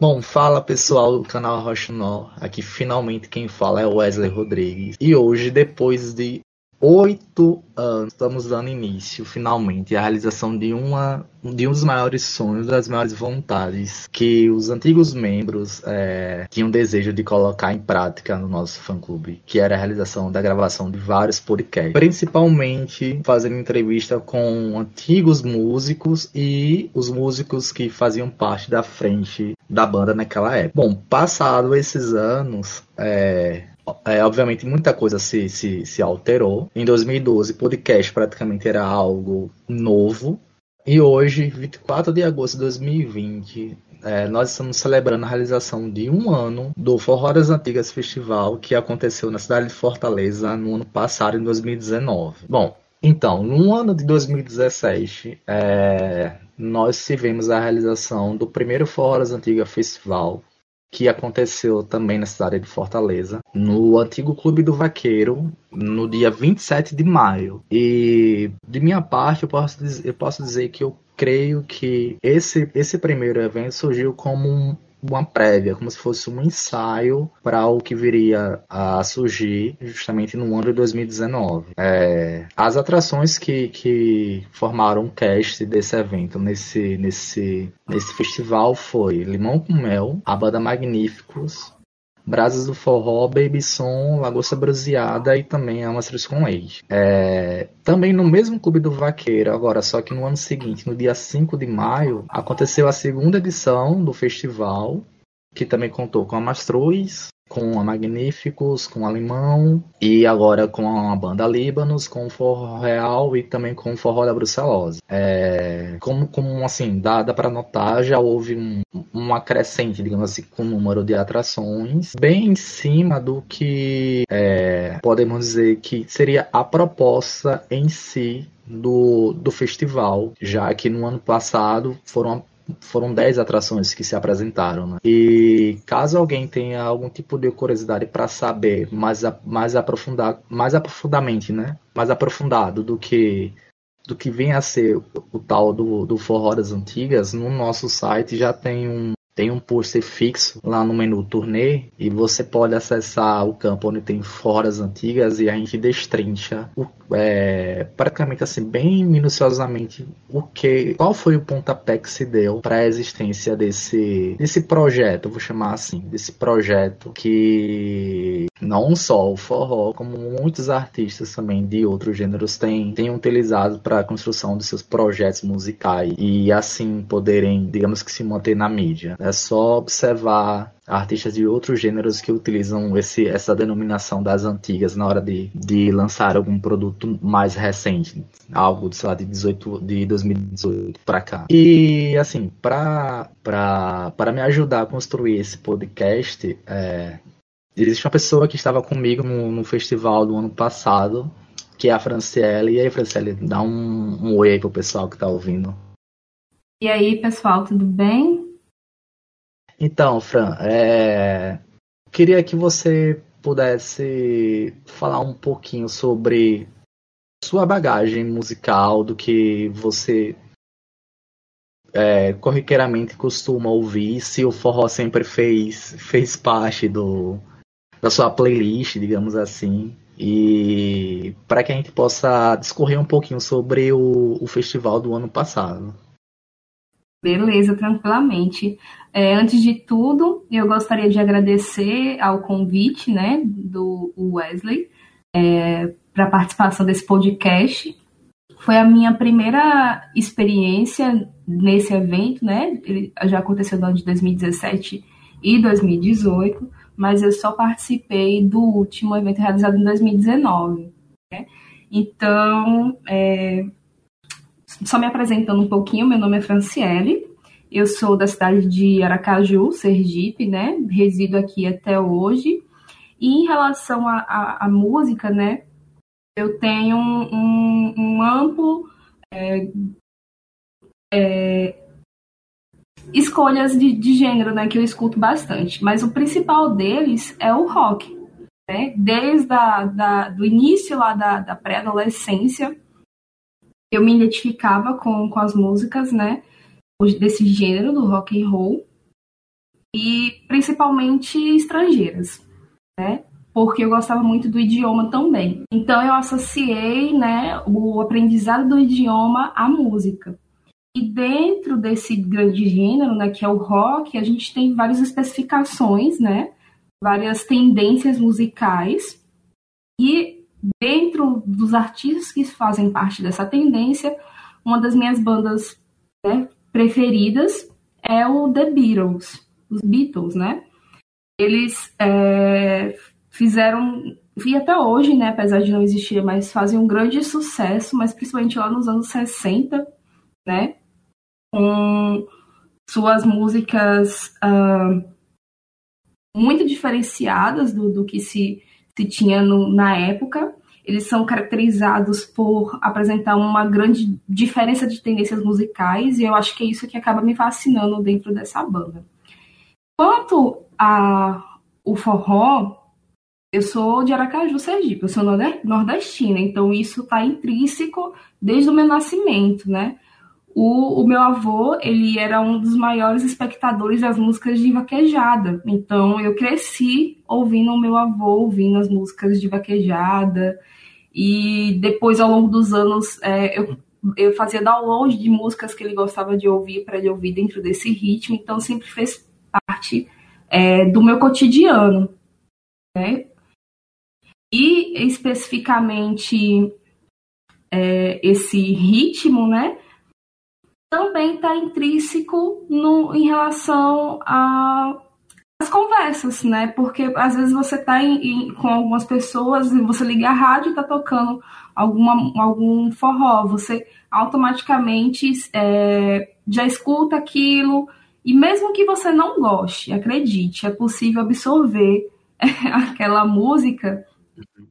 Bom, fala pessoal do canal Roxinol. Aqui finalmente quem fala é Wesley Rodrigues. E hoje, depois de oito anos, estamos dando início, finalmente, à realização de, uma, de um dos maiores sonhos, das maiores vontades que os antigos membros é, tinham desejo de colocar em prática no nosso fã-clube, que era a realização da gravação de vários podcasts, principalmente fazendo entrevista com antigos músicos e os músicos que faziam parte da frente da banda naquela época. Bom, passado esses anos, é, é, obviamente muita coisa se, se, se alterou. Em 2012, podcast praticamente era algo novo. E hoje, 24 de agosto de 2020, é, nós estamos celebrando a realização de um ano do Forró das Antigas Festival, que aconteceu na cidade de Fortaleza no ano passado, em 2019. Bom, então, no ano de 2017, é, nós tivemos a realização do primeiro Forró das Antigas Festival, que aconteceu também na cidade de Fortaleza, no antigo Clube do Vaqueiro, no dia 27 de maio. E de minha parte, eu posso dizer, eu posso dizer que eu creio que esse, esse primeiro evento surgiu como um, uma prévia, como se fosse um ensaio para o que viria a surgir justamente no ano de 2019. É, as atrações que, que formaram o cast desse evento, nesse, nesse, nesse festival, foi Limão com Mel, a banda Magníficos, Brasas do Forró, Baby Som, Lagosta Bronzeada e também Amastros com Leite. É, também no mesmo Clube do Vaqueiro, agora só que no ano seguinte, no dia 5 de maio, aconteceu a segunda edição do festival, que também contou com a Mastruz, com a Magníficos, com a Limão e agora com a banda Líbanos, com o Forró Real e também com o Forró da Brucelose. É, como, como assim, dá, para notar, já houve um, um acrescente, digamos assim, com o número de atrações, bem em cima do que é, podemos dizer que seria a proposta em si do, do festival, já que no ano passado foram foram 10 atrações que se apresentaram. Né? E caso alguém tenha algum tipo de curiosidade para saber mais, mais, aprofundar, mais aprofundamente, né? mais aprofundado do que do que vem a ser o, o tal do, do forró das antigas, no nosso site já tem um, tem um pôster fixo lá no menu turnê e você pode acessar o campo onde tem foras antigas e a gente destrincha o, é, praticamente assim bem minuciosamente o que qual foi o pontapé que se deu para a existência desse desse projeto vou chamar assim desse projeto que não só o forró como muitos artistas também de outros gêneros têm, têm utilizado para a construção de seus projetos musicais e assim poderem digamos que se manter na mídia é só observar artistas de outros gêneros que utilizam esse, essa denominação das antigas na hora de, de lançar algum produto mais recente, algo sei lá, de, 18, de 2018 para cá. E assim, para me ajudar a construir esse podcast, é, existe uma pessoa que estava comigo no, no festival do ano passado, que é a Franciele. E aí, Franciele, dá um, um oi aí pro pessoal que está ouvindo. E aí, pessoal, tudo bem? Então, Fran, é... queria que você pudesse falar um pouquinho sobre sua bagagem musical, do que você é, corriqueiramente costuma ouvir, se o forró sempre fez, fez parte do, da sua playlist, digamos assim, e para que a gente possa discorrer um pouquinho sobre o, o festival do ano passado. Beleza, tranquilamente. É, antes de tudo, eu gostaria de agradecer ao convite né, do Wesley é, para a participação desse podcast. Foi a minha primeira experiência nesse evento, né? Ele já aconteceu no ano de 2017 e 2018, mas eu só participei do último evento realizado em 2019. Né? Então, é, só me apresentando um pouquinho, meu nome é Franciele, eu sou da cidade de Aracaju, Sergipe, né? Resido aqui até hoje. E em relação à música, né? Eu tenho um, um, um amplo é, é, escolhas de, de, gênero, né? Que eu escuto bastante. Mas o principal deles é o rock, né? Desde a, da, do início lá da, da pré-adolescência, eu me identificava com, com as músicas, né? Desse gênero do rock and roll. e principalmente estrangeiras, né? Porque eu gostava muito do idioma também. Então eu associei, né, o aprendizado do idioma à música. E dentro desse grande gênero, né, que é o rock, a gente tem várias especificações, né, várias tendências musicais. E dentro dos artistas que fazem parte dessa tendência, uma das minhas bandas né, preferidas é o The Beatles, os Beatles, né? Eles é, fizeram, e até hoje, né, apesar de não existir, mas fazem um grande sucesso, mas principalmente lá nos anos 60, né? Com suas músicas uh, muito diferenciadas do, do que se, se tinha no, na época. Eles são caracterizados por apresentar uma grande diferença de tendências musicais, e eu acho que é isso que acaba me fascinando dentro dessa banda. Quanto a o forró, eu sou de Aracaju, Sergipe, eu sou nordestina, então isso está intrínseco desde o meu nascimento, né? O, o, meu avô, ele era um dos maiores espectadores das músicas de vaquejada. Então, eu cresci ouvindo o meu avô, ouvindo as músicas de vaquejada. E depois, ao longo dos anos, é, eu, eu fazia download de músicas que ele gostava de ouvir para ele ouvir dentro desse ritmo. Então, sempre fez parte é, do meu cotidiano. Né? E, especificamente, é, esse ritmo, né? Também está intrínseco no, em relação às conversas, né? Porque às vezes você está com algumas pessoas e você liga a rádio e está tocando alguma, algum forró, você automaticamente é, já escuta aquilo, e mesmo que você não goste, acredite, é possível absorver aquela música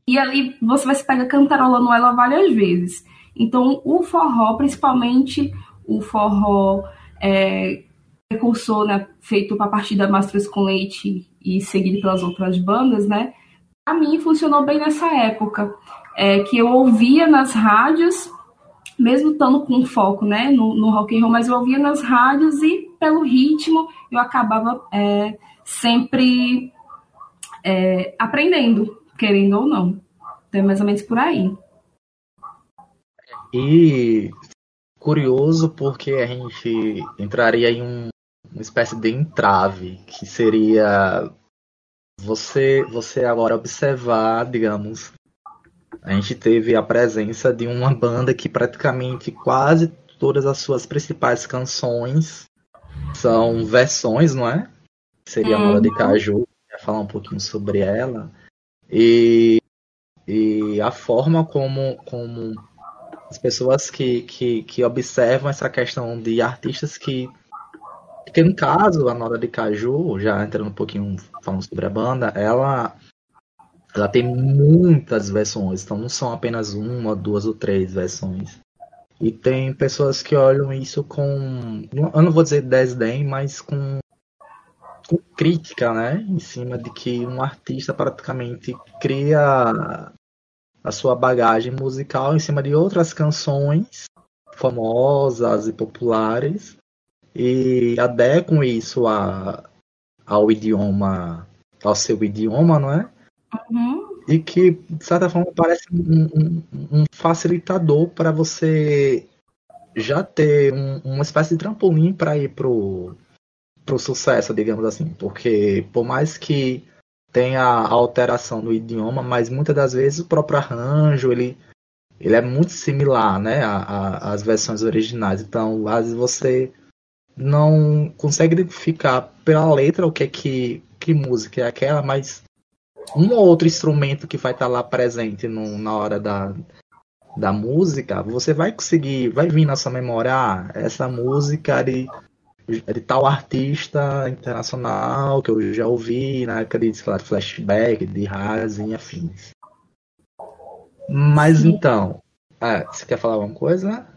e ali você vai se pegar cantarolando ela várias vezes. Então, o forró, principalmente o forró é, precursor, né, feito a partir da Masters com Leite e seguido pelas outras bandas, né? A mim funcionou bem nessa época, é, que eu ouvia nas rádios, mesmo estando com foco, né, no, no rock and roll, mas eu ouvia nas rádios e pelo ritmo eu acabava é, sempre é, aprendendo, querendo ou não. Então, é mais ou menos por aí. E curioso porque a gente entraria em um, uma espécie de entrave, que seria você, você agora observar, digamos, a gente teve a presença de uma banda que praticamente quase todas as suas principais canções são versões, não é? Seria a Moda de uhum. Caju, falar um pouquinho sobre ela. E, e a forma como, como as pessoas que, que, que observam essa questão de artistas que que no caso, a Nora de Caju, já entrando um pouquinho falando sobre a banda, ela ela tem muitas versões, então não são apenas uma, duas ou três versões. E tem pessoas que olham isso com, eu não vou dizer desdém, mas com, com crítica, né? Em cima de que um artista praticamente cria a sua bagagem musical em cima de outras canções famosas e populares e adequam isso a, ao idioma, ao seu idioma, não é? Uhum. E que, de certa forma, parece um, um, um facilitador para você já ter um, uma espécie de trampolim para ir pro, pro sucesso, digamos assim. Porque, por mais que tem a alteração do idioma, mas muitas das vezes o próprio arranjo ele, ele é muito similar né, às versões originais. Então, às vezes você não consegue identificar pela letra o que é que, que música é aquela, mas um ou outro instrumento que vai estar lá presente no, na hora da, da música, você vai conseguir, vai vir na sua memória, ah, essa música de de tal artista internacional que eu já ouvi na época de lá, flashback, de Haas e afins. Mas então, ah, você quer falar alguma coisa?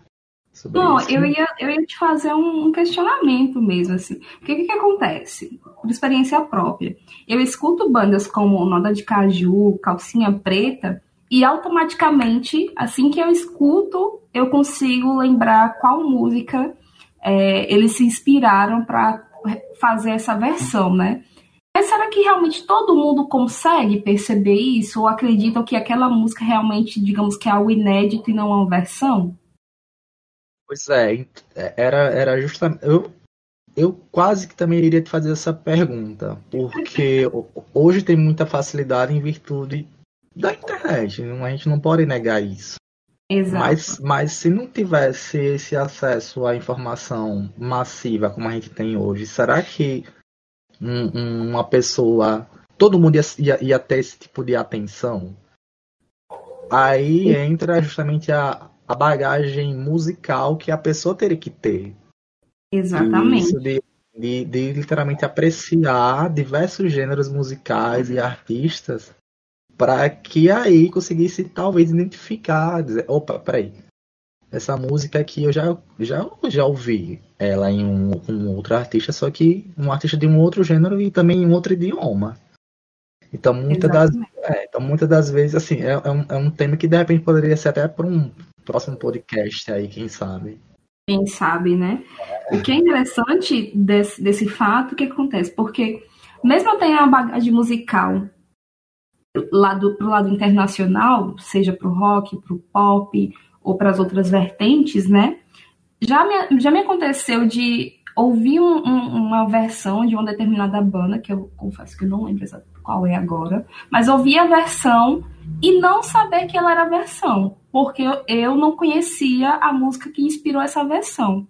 Sobre Não, isso? eu ia, eu ia te fazer um questionamento mesmo, assim. O que, que, que acontece? Por experiência própria. Eu escuto bandas como Noda de Caju, Calcinha Preta, e automaticamente, assim que eu escuto, eu consigo lembrar qual música é, eles se inspiraram para fazer essa versão, né? Mas será que realmente todo mundo consegue perceber isso? Ou acreditam que aquela música realmente, digamos que é algo inédito e não uma versão? Pois é, era, era justamente. Eu, eu quase que também iria te fazer essa pergunta, porque hoje tem muita facilidade em virtude da internet, a gente não pode negar isso. Exato. Mas, mas se não tivesse esse acesso à informação massiva como a gente tem hoje, será que um, uma pessoa. Todo mundo ia, ia, ia, ter esse tipo de atenção? Aí entra justamente a, a bagagem musical que a pessoa teria que ter. Exatamente. Isso de, de, de literalmente apreciar diversos gêneros musicais e artistas para que aí conseguisse talvez identificar, dizer, opa, peraí, essa música aqui eu já, já, já ouvi ela em um, um outro artista, só que um artista de um outro gênero e também em um outro idioma. Então muitas das, é, então, muitas das vezes, assim, é, é, um, é um tema que de repente poderia ser até para um próximo podcast aí, quem sabe. Quem sabe, né? O que é interessante desse, desse fato, o que acontece? Porque mesmo eu tenho a bagagem musical lado, pro lado internacional, seja pro rock, pro pop, ou para as outras vertentes, né? Já me, já me aconteceu de ouvir um, um, uma versão de uma determinada banda, que eu confesso que eu não lembro qual é agora, mas ouvir a versão e não saber que ela era a versão, porque eu, eu não conhecia a música que inspirou essa versão.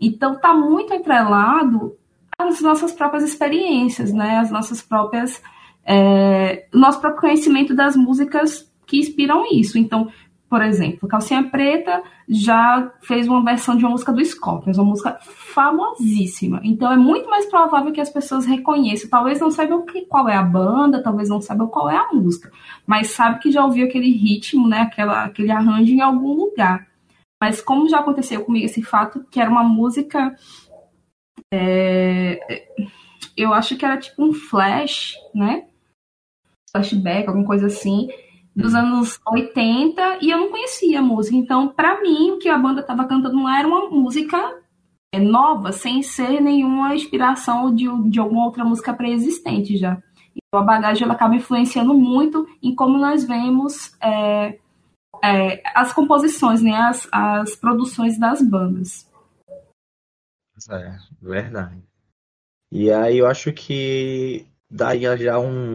Então tá muito entrelado às nossas próprias experiências, né? As nossas próprias. É, o nosso próprio conhecimento das músicas que inspiram isso. Então, por exemplo, Calcinha Preta já fez uma versão de uma música do Scorpions, uma música famosíssima. Então é muito mais provável que as pessoas reconheçam. Talvez não saibam qual é a banda, talvez não saibam qual é a música, mas sabe que já ouviu aquele ritmo, né, aquela, aquele arranjo em algum lugar. Mas como já aconteceu comigo esse fato, que era uma música. É, eu acho que era tipo um flash, né? Flashback, alguma coisa assim dos anos 80 e eu não conhecia a música. Então, para mim, o que a banda estava cantando lá era uma música é, nova, sem ser nenhuma inspiração de, de alguma outra música pré-existente já. Então, a bagagem ela acaba influenciando muito em como nós vemos é, é, as composições, né, as, as produções das bandas. É, verdade. E aí eu acho que daria já um,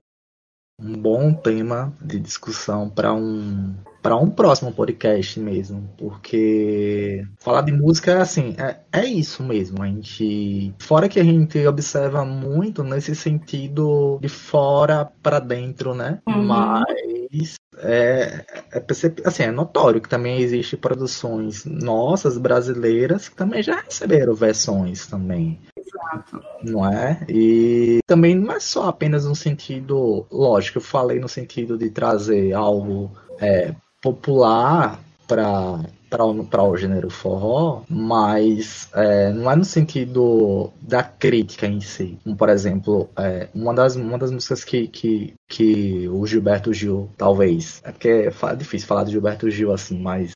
um bom tema de discussão para um para um próximo podcast mesmo, porque falar de música é assim, é, é isso mesmo. A gente, fora que a gente observa muito nesse sentido de fora para dentro, né? Uhum. Mas é, é assim, é notório que também existe produções nossas brasileiras que também já receberam versões também. Exato. Não é? E também não é só apenas no sentido, lógico, eu falei no sentido de trazer algo é, popular para para o gênero forró, mas é, não é no sentido da crítica em si. Por exemplo, é, uma, das, uma das músicas que, que, que o Gilberto Gil, talvez, é porque é difícil falar de Gilberto Gil assim, mas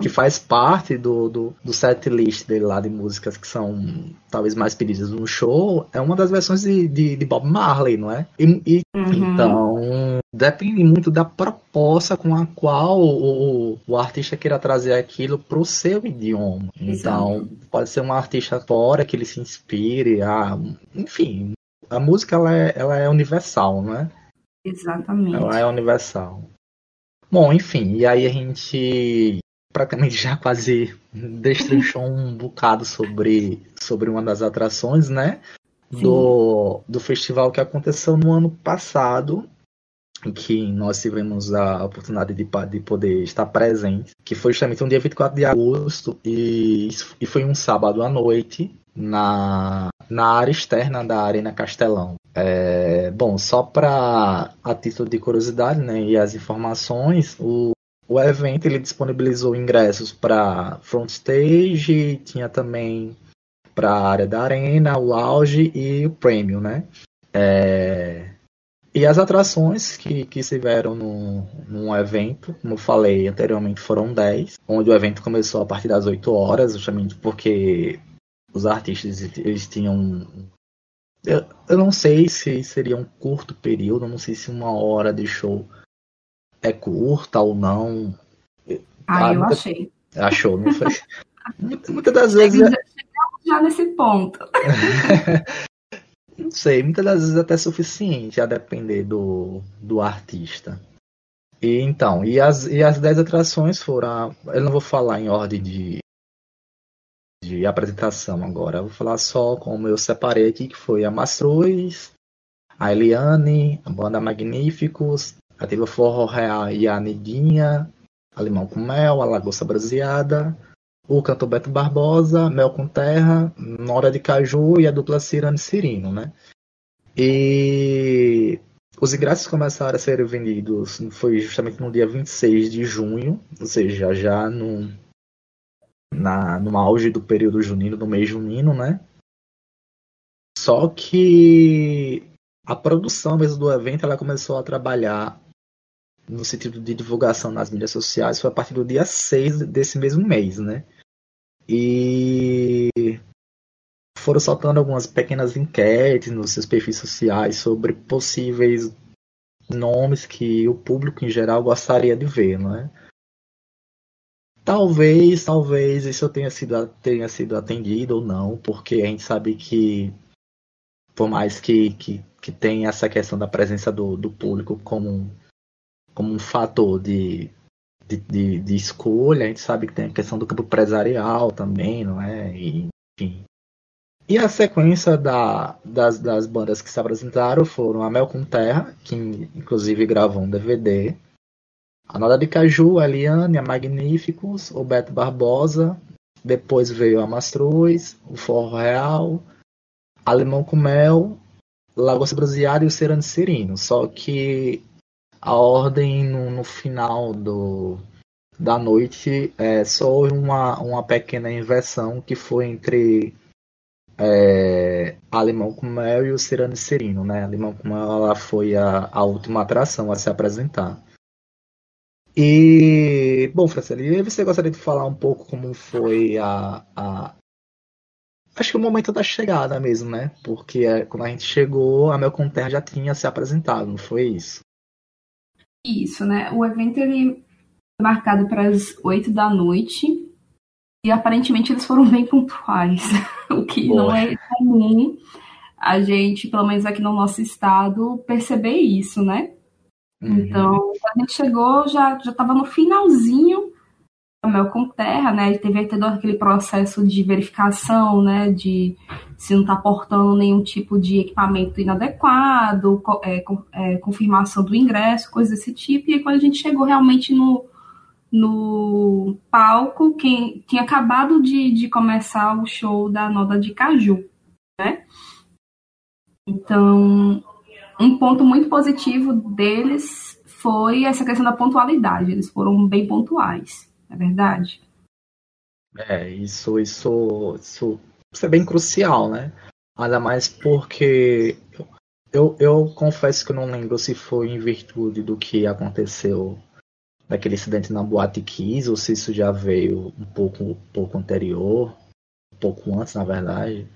que faz parte do, do, do set list dele lá de músicas que são talvez mais pedidas no show, é uma das versões de, de, de Bob Marley, não é? E, e uhum. Então, depende muito da proposta com a qual o, o, artista queira trazer aquilo para o seu idioma. Então, Exato. pode ser um artista fora que ele se inspire, a, enfim, a música ela é, ela é universal, não é? Exatamente. Ela é universal. Bom, enfim, e aí a gente praticamente já quase destrinchou um bocado sobre, sobre uma das atrações, né? Do, do festival que aconteceu no ano passado, em que nós tivemos a oportunidade de, de poder estar presente, que foi justamente um dia 24 de agosto, e, e foi um sábado à noite, na, na área externa da Arena Castelão. É, bom, só para a título de curiosidade né, e as informações, o, o evento ele disponibilizou ingressos para front stage, tinha também para a área da arena, o lounge e o premium, né? É... E as atrações que, que estiveram no, no evento, como eu falei anteriormente, foram 10, onde o evento começou a partir das 8 horas, justamente porque os artistas eles tinham eu, eu não sei se seria um curto período, não sei se uma hora de show é curta ou não. Ah, ah eu muita... achei. Achou, não foi? Muitas das vezes. Chegamos já nesse ponto. não sei, muitas das vezes até suficiente, a depender do, do artista. E então, e as, e as 10 atrações foram. Eu não vou falar em ordem de, de apresentação agora. Eu vou falar só como eu separei aqui, que foi a Mastruz, a Eliane, a Banda Magníficos, a Tiva Forró Real e a Neguinha, a Limão com Mel, a Lagosta Braseada, o cantor Beto Barbosa, Mel com Terra, Nora de Caju e a dupla Cirane Cirino, né? E os ingressos começaram a ser vendidos, foi justamente no dia 26 de junho, ou seja, já no, na, no auge do período junino, do mês junino, né? Só que a produção mesmo do evento ela começou a trabalhar no sentido de divulgação nas mídias sociais foi a partir do dia 6 desse mesmo mês, né? E foram soltando algumas pequenas enquetes nos seus perfis sociais sobre possíveis nomes que o público em geral gostaria de ver, não é? Talvez, talvez isso tenha sido, tenha sido atendido ou não, porque a gente sabe que, por mais que, que, que tenha essa questão da presença do, do público como, como um fator de, de, de, de, escolha, a gente sabe que tem a questão do campo empresarial também, não é? E, enfim. E a sequência da, das, das bandas que se apresentaram foram a Mel com Terra, que inclusive gravou um DVD, a Nada de Caju, a Eliane, a Magníficos, o Beto Barbosa, depois veio a Mastruz, o Forro Real, Alemão com Mel, Lagoa Bronzeada e o Serano Serino. Só que a ordem no, no final do, da noite é só uma, uma pequena inversão que foi entre é, Alemão com Mel e o Serano Serino. Né? Alemão com Mel ela foi a, a última atração a se apresentar. E, bom, Franceli, você gostaria de falar um pouco como foi a, a. Acho que o momento da chegada mesmo, né? Porque é, quando a gente chegou, a Mel Terra já tinha se apresentado, não foi isso? Isso, né? O evento ele foi marcado para as oito da noite e aparentemente eles foram bem pontuais, o que Boa. não é comum a gente, pelo menos aqui no nosso estado, perceber isso, né? Uhum. Então, quando a gente chegou, já estava no finalzinho Mel com Terra, né? Teve todo aquele processo de verificação, né? De se não está portando nenhum tipo de equipamento inadequado, é, é, confirmação do ingresso, coisas desse tipo. E aí, quando a gente chegou realmente no, no palco, quem tinha acabado de, de começar o show da Noda de Caju, né? Então, um ponto muito positivo deles foi essa questão da pontualidade. Eles foram bem pontuais, é verdade? É, isso, isso, isso, isso é bem crucial, né? Ainda mais porque eu, eu confesso que não lembro se foi em virtude do que aconteceu daquele incidente na Boate Kiss ou se isso já veio um pouco, um pouco anterior, um pouco antes, na verdade,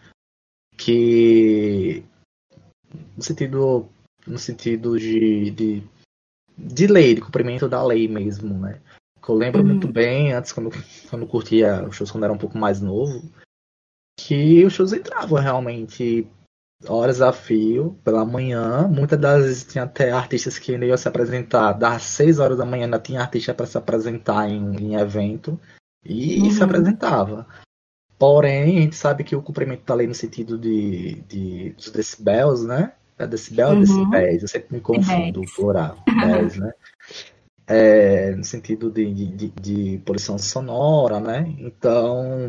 que no sentido no sentido de, de, de lei, de cumprimento da lei mesmo, né? Que eu lembro uhum. muito bem, antes, quando, quando curtia os shows quando era um pouco mais novo, que os shows entravam realmente horas a fio, pela manhã. Muitas das vezes tinha até artistas que iam se apresentar das 6 horas da manhã, ainda tinha artista para se apresentar em, em evento e uhum. se apresentava. Porém, a gente sabe que o cumprimento da lei no sentido de, de dos decibéis, né? É decibel ou uhum. decibéis? Eu sempre me confundo o plural. 10, né? É, no sentido de, de, de, poluição sonora, né? Então,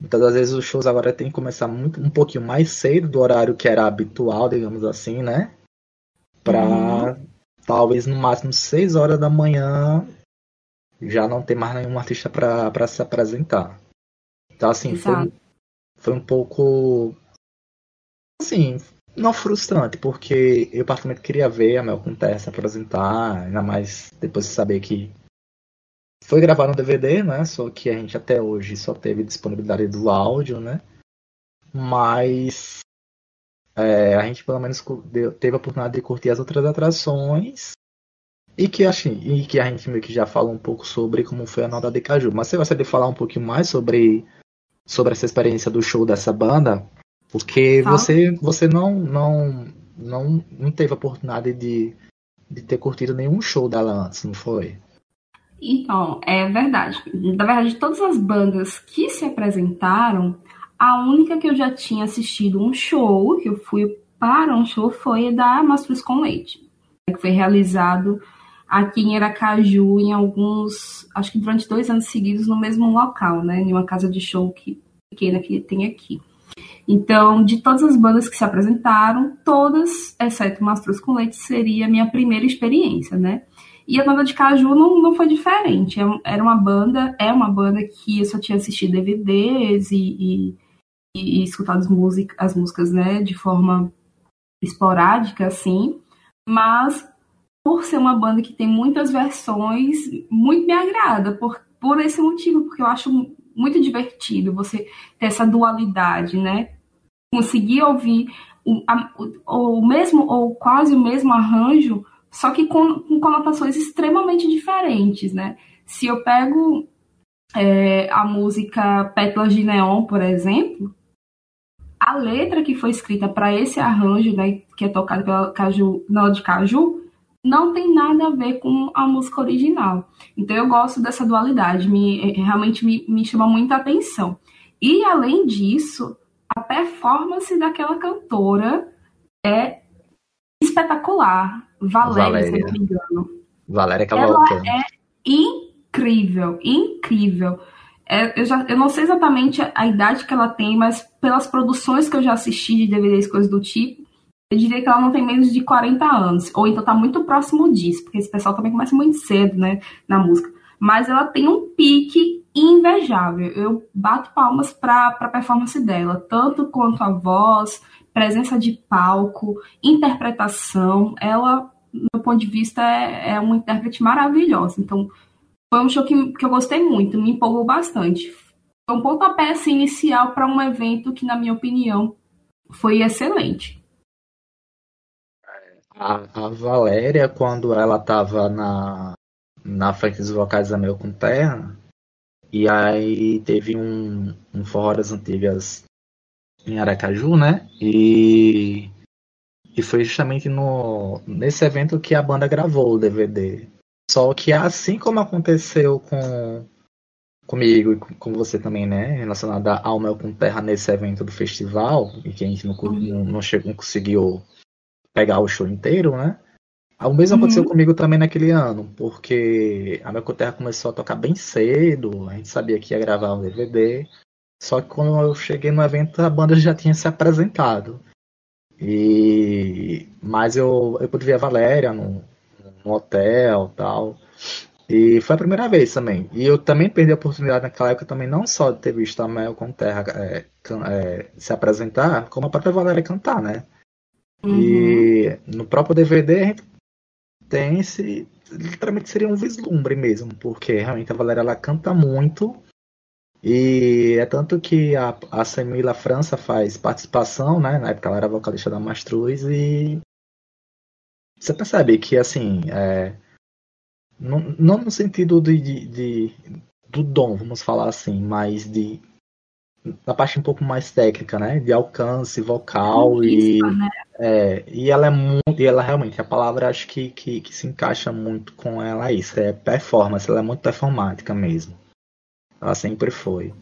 muitas das vezes os shows agora tem que começar muito, um pouquinho mais cedo do horário que era habitual, digamos assim, né? Para uhum. talvez no máximo 6 horas da manhã já não ter mais nenhum artista para se apresentar. Então, assim, foi, foi um pouco. Assim, não frustrante, porque eu particularmente queria ver a Mel com Tessa apresentar, ainda mais depois de saber que foi gravado no DVD, né? Só que a gente até hoje só teve disponibilidade do áudio, né? Mas é, a gente pelo menos teve a oportunidade de curtir as outras atrações e que, assim, e que a gente meio que já falou um pouco sobre como foi a nota de Caju. Mas você gostaria de falar um pouquinho mais sobre, sobre essa experiência do show dessa banda? Porque você, você não, não, não, não teve a oportunidade de, de ter curtido nenhum show dela antes, não foi? Então, é verdade. Na verdade, de todas as bandas que se apresentaram, a única que eu já tinha assistido um show, que eu fui para um show, foi da Mastros com Leite, que foi realizado aqui em Aracaju, em alguns, acho que durante dois anos seguidos, no mesmo local, né? Em uma casa de show que, pequena que tem aqui. Então, de todas as bandas que se apresentaram, todas, exceto Mastros com Leite, seria a minha primeira experiência, né? E a banda de Caju não, não foi diferente. É era uma banda, é uma banda que eu só tinha assistido DVDs e, e, e escutado as, música, as músicas, né, de forma esporádica, assim. Mas por ser uma banda que tem muitas versões, muito me agrada por, por esse motivo, porque eu acho muito divertido você ter essa dualidade, né? Conseguir ouvir o, a, o, o mesmo ou quase o mesmo arranjo, só que com, com conotações extremamente diferentes, né? Se eu pego é, a música Pétalas de Neon, por exemplo, a letra que foi escrita para esse arranjo, né, que é tocado pela Caju, de Caju, não tem nada a ver com a música original. Então eu gosto dessa dualidade, me, é, realmente me, me chama muita atenção. E além disso, a performance daquela cantora é espetacular. Valéria, Valéria. se não me engano. Valéria Cavalcante. Ela é incrível, incrível. É, eu, já, eu não sei exatamente a, a, idade que ela tem, mas pelas produções que eu já assisti de DVDs, coisas do tipo, eu diria que ela não tem menos de 40 anos, ou então tá muito próximo disso, porque esse pessoal também começa muito cedo, né, na música. Mas ela tem um pique invejável. Eu bato palmas para a performance dela, tanto quanto a voz, presença de palco, interpretação. Ela, do meu ponto de vista, é, é uma intérprete maravilhosa. Então, foi um show que, que eu gostei muito, me empolgou bastante. Foi um pontapé assim, inicial para um evento que, na minha opinião, foi excelente. A, a Valéria, quando ela tava na, na frente dos vocais da Meu com Terra, e aí teve um, um Forró das Antigas em Aracaju, né? E, e foi justamente no, nesse evento que a banda gravou o DVD. Só que assim como aconteceu com comigo e com você também, né? Relacionada ao Mel com Terra nesse evento do festival, e que a gente não, não, chegou, não conseguiu pegar o show inteiro, né? O mesmo uhum. aconteceu comigo também naquele ano, porque a minha Terra começou a tocar bem cedo, a gente sabia que ia gravar um DVD, só que quando eu cheguei no evento a banda já tinha se apresentado. E mas eu, eu pude ver a Valéria no, no hotel tal. E foi a primeira vez também. E eu também perdi a oportunidade naquela época também, não só de ter visto a Mel com Terra é, é, se apresentar, como a própria Valéria cantar, né? Uhum. E no próprio DVD a gente tem esse. Literalmente seria um vislumbre mesmo, porque realmente a Valéria ela canta muito. E é tanto que a, a Semila França faz participação, né? Na época ela era vocalista da Mastruz e você percebe que assim, é, não, não no sentido de, de, de, do dom, vamos falar assim, mas de na parte um pouco mais técnica, né? De alcance vocal e né? é, e ela é muito, e ela realmente a palavra acho que, que, que se encaixa muito com ela isso, é performance, ela é muito performática mesmo. Ela sempre foi.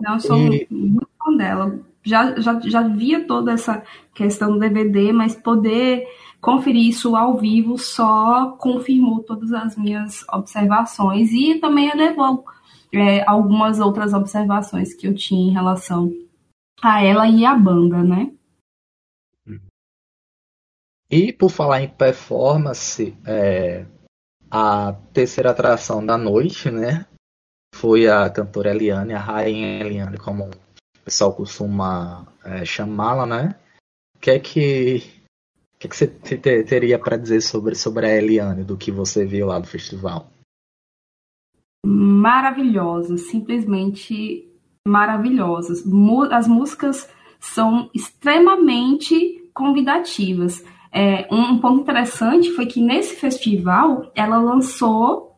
Não, sou e... muito fã dela. Já, já, já via toda essa questão do DVD, mas poder conferir isso ao vivo só confirmou todas as minhas observações e também elevou é, algumas outras observações que eu tinha em relação a ela e a banda, né? E por falar em performance, é, a terceira atração da noite, né? Foi a cantora Eliane, a rainha Eliane, como o pessoal costuma é, chamá-la, né? O que é que, que, é que você teria para dizer sobre, sobre a Eliane, do que você viu lá do festival? Maravilhosas, simplesmente maravilhosas. As músicas são extremamente convidativas. É, um ponto interessante foi que nesse festival ela lançou,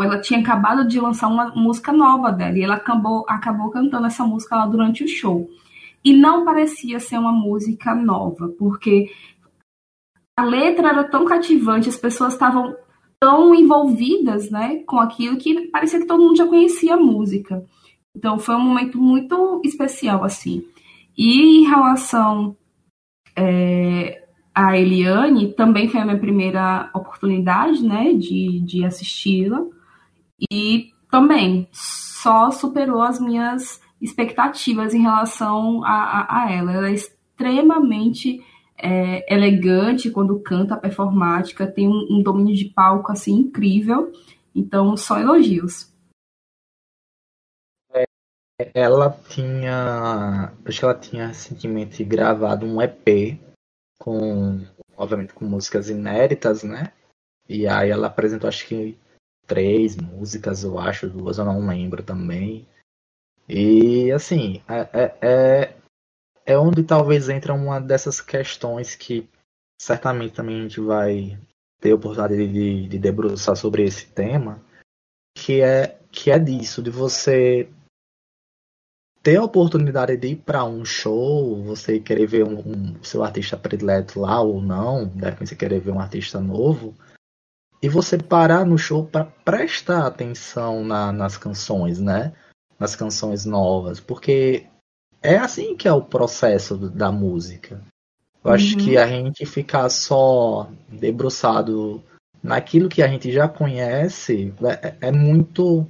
ela tinha acabado de lançar uma música nova dela e ela acabou, acabou cantando essa música lá durante o show. E não parecia ser uma música nova, porque a letra era tão cativante, as pessoas estavam tão envolvidas né, com aquilo que parecia que todo mundo já conhecia a música. Então foi um momento muito especial, assim. E em relação é, a Eliane também foi a minha primeira oportunidade, né, de, de assisti-la. E também só superou as minhas expectativas em relação a, a, a ela. Ela é extremamente é, elegante quando canta performática, tem um, um domínio de palco assim incrível. Então, só elogios. É, ela tinha, acho que ela tinha recentemente gravado um EP com, obviamente, com músicas inéditas, né? E aí ela apresentou, acho que três músicas, eu acho, duas eu não lembro também. E assim, é, é, é onde talvez entra uma dessas questões que certamente também a gente vai ter a oportunidade de, de debruçar sobre esse tema, que é que é disso, de você ter a oportunidade de ir para um show, você querer ver um, um, seu artista predileto lá ou não, de você querer ver um artista novo, e você parar no show para prestar atenção na, nas canções, né? Nas canções novas, porque é assim que é o processo da música. Eu acho que uhum. a gente ficar só debruçado naquilo que a gente já conhece é, é muito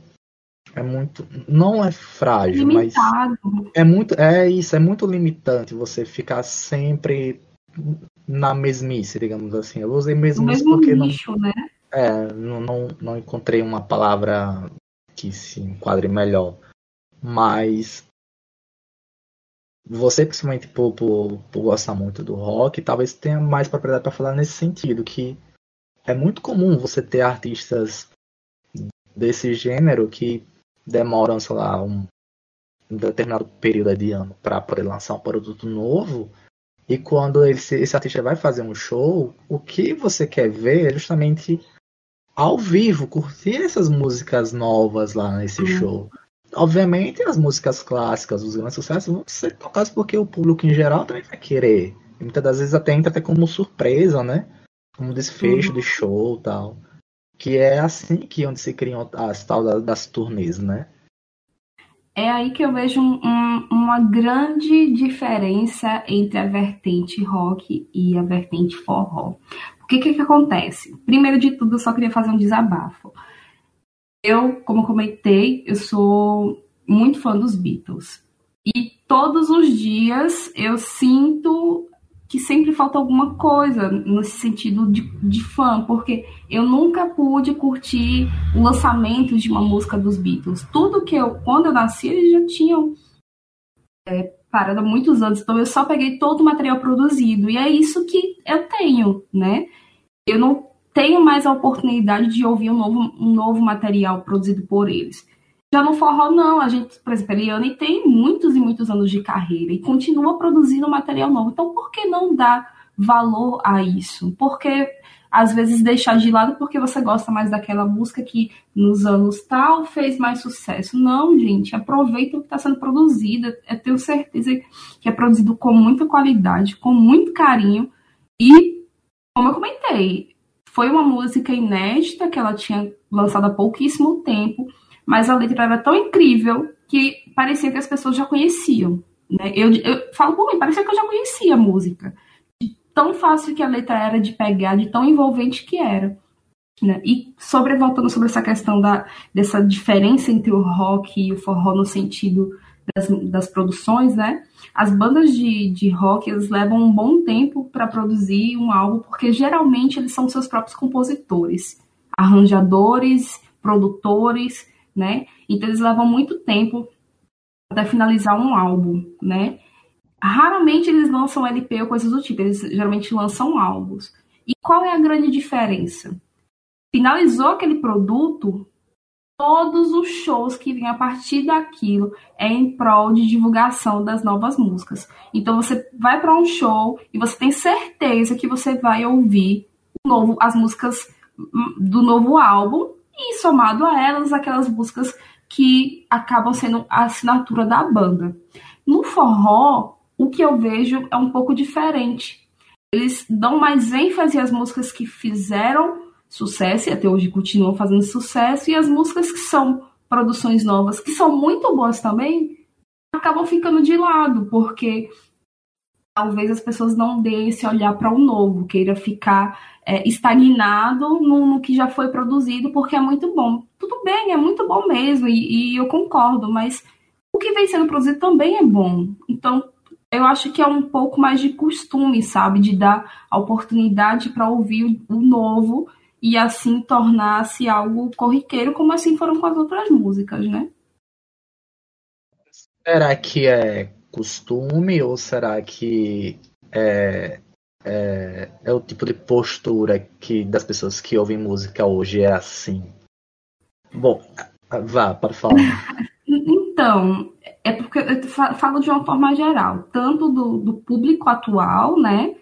é muito. Não é frágil, Limitado. mas. É muito. É isso, é muito limitante você ficar sempre na mesmice, digamos assim. Eu usei mesmice porque nicho, não. Né? É, não, não, não encontrei uma palavra que se enquadre melhor. Mas você, principalmente por, por, por gostar muito do rock, talvez tenha mais propriedade para falar nesse sentido, que é muito comum você ter artistas desse gênero que demoram, sei lá, um, um determinado período de ano para poder lançar um produto novo. E quando ele, esse artista vai fazer um show, o que você quer ver é justamente ao vivo, curtir essas músicas novas lá nesse uhum. show. Obviamente, as músicas clássicas, os grandes sucessos, vão ser tocados porque o público em geral também vai querer. E muitas das vezes até entra até como surpresa, né? Como desfecho uhum. de show tal que é assim que onde se criam as tal das turnês, né? É aí que eu vejo um, um, uma grande diferença entre a vertente rock e a vertente forró. O que que, que acontece? Primeiro de tudo, eu só queria fazer um desabafo. Eu, como comentei, eu sou muito fã dos Beatles. E todos os dias eu sinto que sempre falta alguma coisa nesse sentido de, de fã, porque eu nunca pude curtir o lançamento de uma música dos Beatles. Tudo que eu, quando eu nasci, eles já tinham é, parado há muitos anos, então eu só peguei todo o material produzido, e é isso que eu tenho, né? Eu não tenho mais a oportunidade de ouvir um novo, um novo material produzido por eles. Já no forró, não. A gente, por exemplo, a Eliane tem muitos e muitos anos de carreira e continua produzindo material novo. Então, por que não dar valor a isso? Porque às vezes deixar de lado porque você gosta mais daquela música que nos anos tal fez mais sucesso. Não, gente, aproveita o que está sendo produzido. Eu tenho certeza que é produzido com muita qualidade, com muito carinho. E, como eu comentei, foi uma música inédita que ela tinha lançado há pouquíssimo tempo mas a letra era tão incrível que parecia que as pessoas já conheciam. Né? Eu, eu falo por mim, parecia que eu já conhecia a música. De tão fácil que a letra era de pegar, de tão envolvente que era. Né? E sobre, voltando sobre essa questão da, dessa diferença entre o rock e o forró no sentido das, das produções, né? As bandas de, de rock eles levam um bom tempo para produzir um álbum, porque geralmente eles são seus próprios compositores, arranjadores, produtores, né? Então eles levam muito tempo até finalizar um álbum, né? Raramente eles lançam LP ou coisas do tipo, eles geralmente lançam álbuns. E qual é a grande diferença? Finalizou aquele produto, todos os shows que vêm a partir daquilo é em prol de divulgação das novas músicas. Então você vai para um show e você tem certeza que você vai ouvir novo, as músicas do novo álbum e somado a elas aquelas músicas que acabam sendo a assinatura da banda. No forró, o que eu vejo é um pouco diferente. Eles dão mais ênfase às músicas que fizeram sucesso e até hoje continuam fazendo sucesso, e as músicas que são produções novas, que são muito boas também, acabam ficando de lado, porque talvez as pessoas não deem esse olhar para o novo, queira ficar é, estagnado no, no, que já foi produzido, porque é muito bom. Tudo bem, é muito bom mesmo, e, e eu concordo, mas o que vem sendo produzido também é bom. Então, eu acho que é um pouco mais de costume, sabe? De dar a oportunidade para ouvir o novo e assim tornar-se algo corriqueiro, como assim foram com as outras músicas, né? Será que é costume ou será que é, é, é, o tipo de postura que das pessoas que ouvem música hoje é assim? Bom, vá, para falar. então, é porque eu falo de uma forma geral, tanto do, do público atual, né?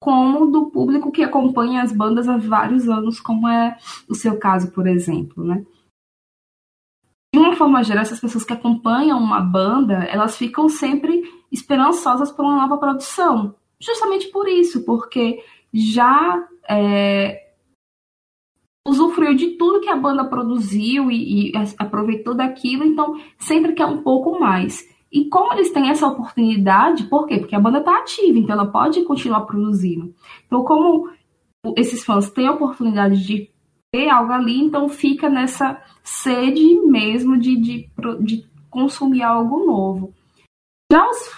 Como do público que acompanha as bandas há vários anos, como é o seu caso, por exemplo, né? De uma forma geral, essas pessoas que acompanham uma banda, elas ficam sempre esperançosas por uma nova produção. Justamente por isso, porque já é, usufruiu de tudo que a banda produziu e, e aproveitou daquilo, então sempre quer um pouco mais. E como eles têm essa oportunidade, por quê? Porque a banda está ativa, então ela pode continuar produzindo. Então, como esses fãs têm a oportunidade de ter algo ali, então fica nessa sede mesmo de, de, de consumir algo novo. Já os,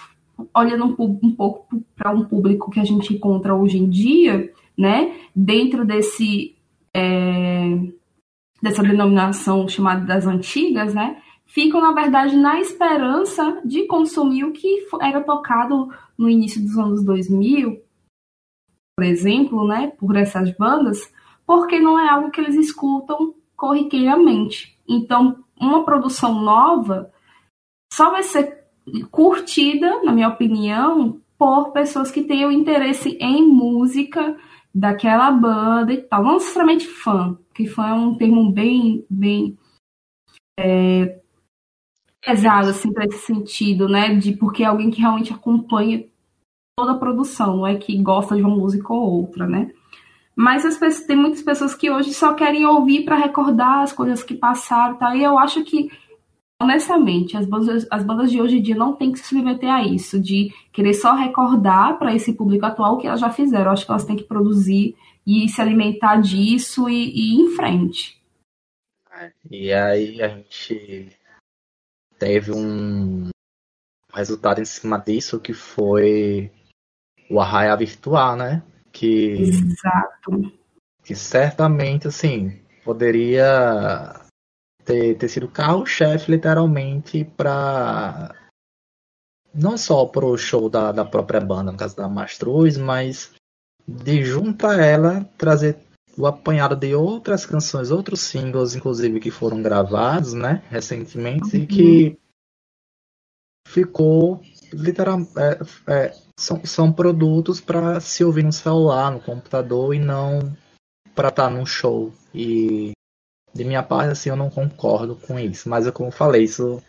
olhando um, um pouco para um público que a gente encontra hoje em dia, né, dentro desse é, dessa denominação chamada das antigas, né, ficam, na verdade, na esperança de consumir o que era tocado no início dos anos 2000, por exemplo, né, por essas bandas, porque não é algo que eles escutam corriqueiramente. Então, uma produção nova só vai ser curtida, na minha opinião, por pessoas que tenham interesse em música daquela banda e tal. Não necessariamente fã, que fã é um termo bem, bem é, pesado, assim, para esse sentido, né? De porque é alguém que realmente acompanha toda a produção, não é que gosta de uma música ou outra, né? Mas as pessoas, tem muitas pessoas que hoje só querem ouvir para recordar as coisas que passaram, tá? E eu acho que honestamente, as bandas, as bandas de hoje em dia não têm que se submeter a isso, de querer só recordar para esse público atual o que elas já fizeram. Eu acho que elas têm que produzir e se alimentar disso e, e ir em frente. E aí a gente teve um resultado em cima disso que foi o Arraia Virtual, né? Que, Exato. Que certamente, assim, poderia ter, ter sido carro-chefe, literalmente, para não só pro show da, da própria banda, no caso da Mastruz, mas de junto a ela trazer o apanhado de outras canções, outros singles, inclusive, que foram gravados, né, recentemente, uhum. e que ficou literalmente. É, é, são, são produtos para se ouvir no celular, no computador, e não para estar tá num show. E de minha parte, assim, eu não concordo com isso. Mas, como eu falei, isso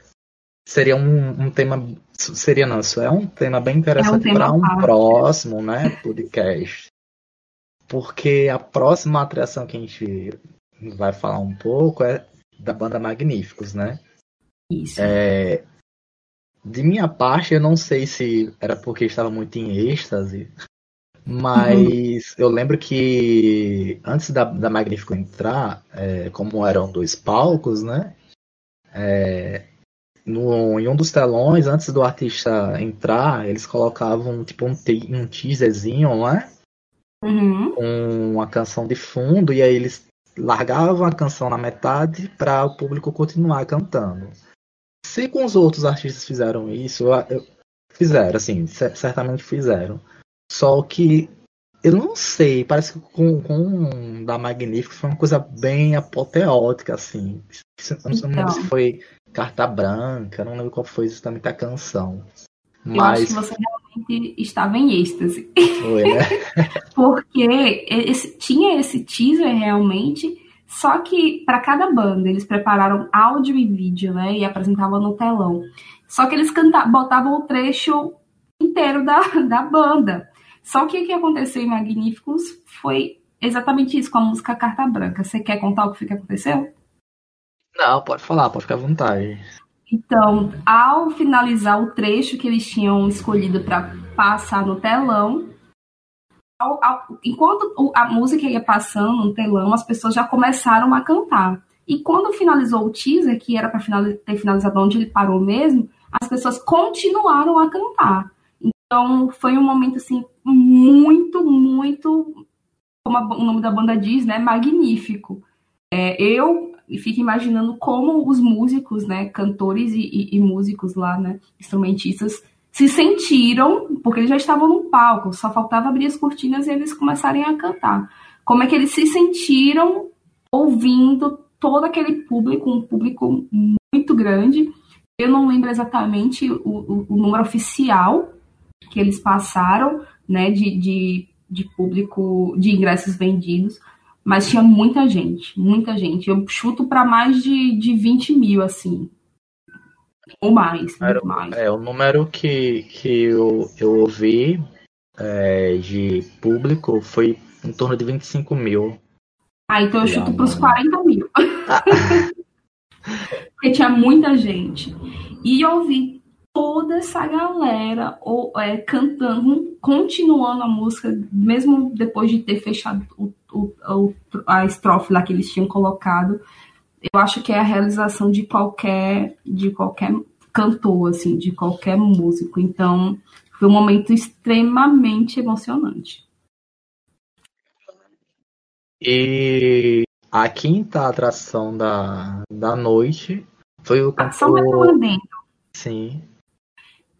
seria um, um tema. Seria não, isso é um tema bem interessante é um para um próximo né, podcast. Porque a próxima atração que a gente vai falar um pouco é da banda Magníficos, né? Isso. É, de minha parte, eu não sei se era porque estava muito em êxtase, mas uhum. eu lembro que antes da, da Magnífico entrar, é, como eram dois palcos, né? É, no, em um dos telões, antes do artista entrar, eles colocavam tipo um, um teaserzinho, né? Uhum. com uma canção de fundo e aí eles largavam a canção na metade para o público continuar cantando. Se com os outros artistas fizeram isso, fizeram, assim, certamente fizeram. Só que Eu não sei, parece que com, com da Magnífico foi uma coisa bem apoteótica, assim. Eu não então. lembro se foi Carta Branca, não lembro qual foi justamente a canção. Mas... Eu acho que você realmente estava em êxtase. Foi, né? Porque esse, tinha esse teaser realmente, só que para cada banda eles prepararam áudio e vídeo, né? E apresentavam no telão. Só que eles cantavam, botavam o trecho inteiro da, da banda. Só que o que aconteceu em Magníficos foi exatamente isso com a música Carta Branca. Você quer contar o que aconteceu? Não, pode falar, pode ficar à vontade. Então, ao finalizar o trecho que eles tinham escolhido para passar no telão, ao, ao, enquanto a música ia passando no telão, as pessoas já começaram a cantar. E quando finalizou o teaser, que era para ter finalizado onde ele parou mesmo, as pessoas continuaram a cantar. Então, foi um momento assim muito, muito, como o nome da banda diz, né, magnífico. É, eu fico imaginando como os músicos, né, cantores e, e, e, músicos lá, né, instrumentistas, se sentiram, porque eles já estavam no palco, só faltava abrir as cortinas e eles começarem a cantar. Como é que eles se sentiram ouvindo todo aquele público, um público muito grande. Eu não lembro exatamente o, o, o número oficial que eles passaram, né, de, de, de público, de ingressos vendidos, mas tinha muita gente, muita gente. Eu chuto para mais de, de 20 mil, assim. Ou mais, Era, mais. É, o número que, que eu, eu ouvi é, de público foi em torno de 25 mil. Ah, então eu chuto para os 40 mil. Porque tinha muita gente. E eu ouvi toda essa galera ou, é, cantando, continuando a música, mesmo depois de ter fechado o, o, a estrofe lá que eles tinham colocado. Eu acho que é a realização de qualquer, de qualquer cantor, assim, de qualquer músico. Então, foi um momento extremamente emocionante. E a quinta atração da, da noite foi o cantor... Só mais Sim.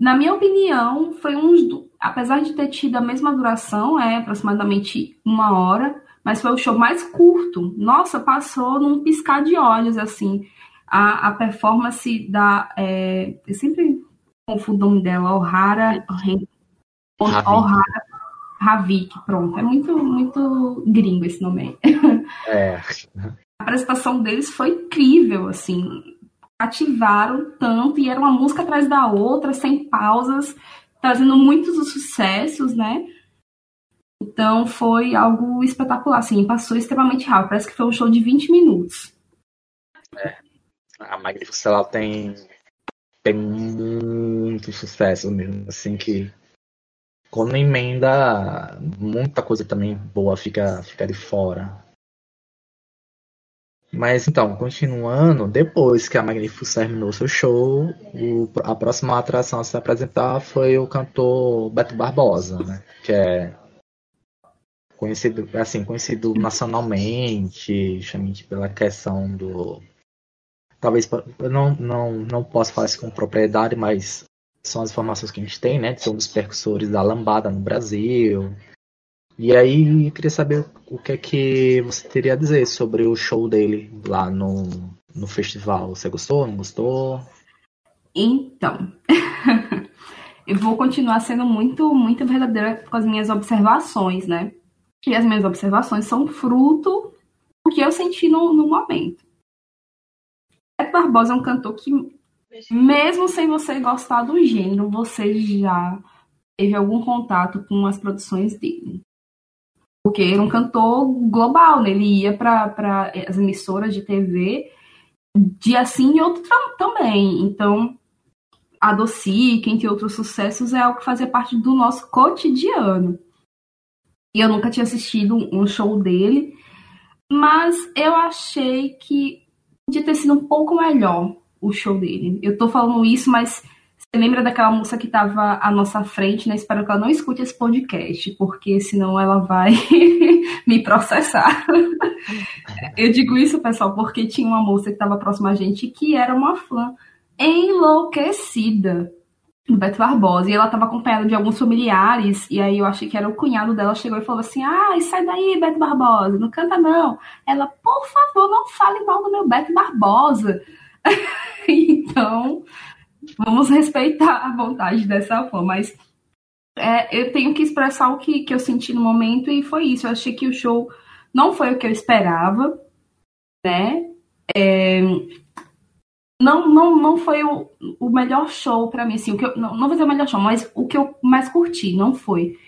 Na minha opinião, foi um. Apesar de ter tido a mesma duração, é aproximadamente uma hora, mas foi o show mais curto. Nossa, passou num piscar de olhos, assim. A, a performance da. É, eu sempre confundo o nome dela, O'Hara. O'Hara Ravik, pronto. É muito, muito gringo esse nome aí. É. A apresentação deles foi incrível, assim ativaram tanto e era uma música atrás da outra, sem pausas, trazendo muitos os sucessos, né? Então foi algo espetacular, assim, passou extremamente rápido, parece que foi um show de 20 minutos. É, a Magnificent tem, tem muito sucesso mesmo, assim, que quando emenda, muita coisa também boa fica, fica de fora. Mas então, continuando, depois que a Magnificus terminou seu show, o, a próxima atração a se apresentar foi o cantor Beto Barbosa, né? Que é conhecido, assim, conhecido nacionalmente, justamente pela questão do. Talvez eu não, não, não posso falar isso com propriedade, mas são as informações que a gente tem, né? Ser um dos percussores da lambada no Brasil, e aí eu queria saber o que é que você teria a dizer sobre o show dele lá no, no festival. Você gostou? Não gostou? Então, eu vou continuar sendo muito, muito verdadeira com as minhas observações, né? E as minhas observações são fruto do que eu senti no, no momento. Beto Barbosa é um cantor que, mesmo sem você gostar do gênero, você já teve algum contato com as produções dele porque era um cantor global, né? Ele ia para as emissoras de TV dia sim e outro também. Então, a Doci, entre outros sucessos, é algo que fazia parte do nosso cotidiano. E eu nunca tinha assistido um show dele, mas eu achei que podia ter sido um pouco melhor o show dele. Eu tô falando isso, mas lembra daquela moça que estava à nossa frente, né? Espero que ela não escute esse podcast, porque senão ela vai me processar. Eu digo isso, pessoal, porque tinha uma moça que estava próxima a gente que era uma fã enlouquecida do Beto Barbosa, e ela estava acompanhada de alguns familiares, e aí eu achei que era o cunhado dela, chegou e falou assim, ai, sai daí, Beto Barbosa, não canta não. Ela, por favor, não fale mal do meu Beto Barbosa. então, vamos respeitar a vontade dessa forma, mas é, eu tenho que expressar o que, que eu senti no momento, e foi isso, eu achei que o show não foi o que eu esperava, né, é, não, não, não foi o, o melhor show para mim, assim, o que eu, não, não vou dizer o melhor show, mas o que eu mais curti, não foi.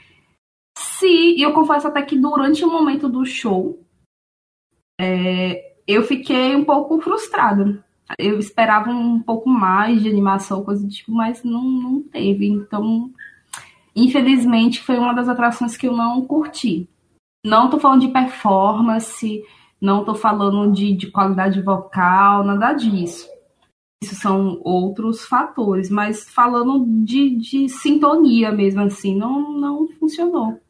Se, e eu confesso até que durante o momento do show, é, eu fiquei um pouco frustrada. Eu esperava um pouco mais de animação, coisa do tipo, mas não, não teve. Então, infelizmente, foi uma das atrações que eu não curti. Não tô falando de performance, não tô falando de, de qualidade vocal, nada disso isso são outros fatores, mas falando de, de sintonia mesmo assim, não, não funcionou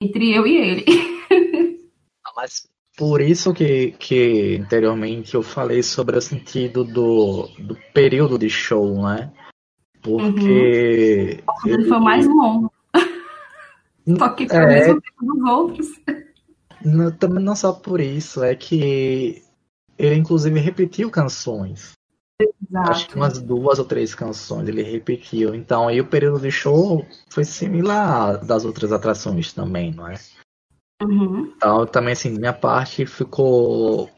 entre eu e ele. mas por isso que, que anteriormente eu falei sobre o sentido do, do período de show, né? Porque. Uhum. Ele foi mais longo. Só que foi é... o mesmo tempo dos outros. Não, também não só por isso, é que ele inclusive repetiu canções. Exato. Acho que umas duas ou três canções ele repetiu. Então aí o período de show foi similar das outras atrações também, não é? Uhum. Então também assim, minha parte ficou.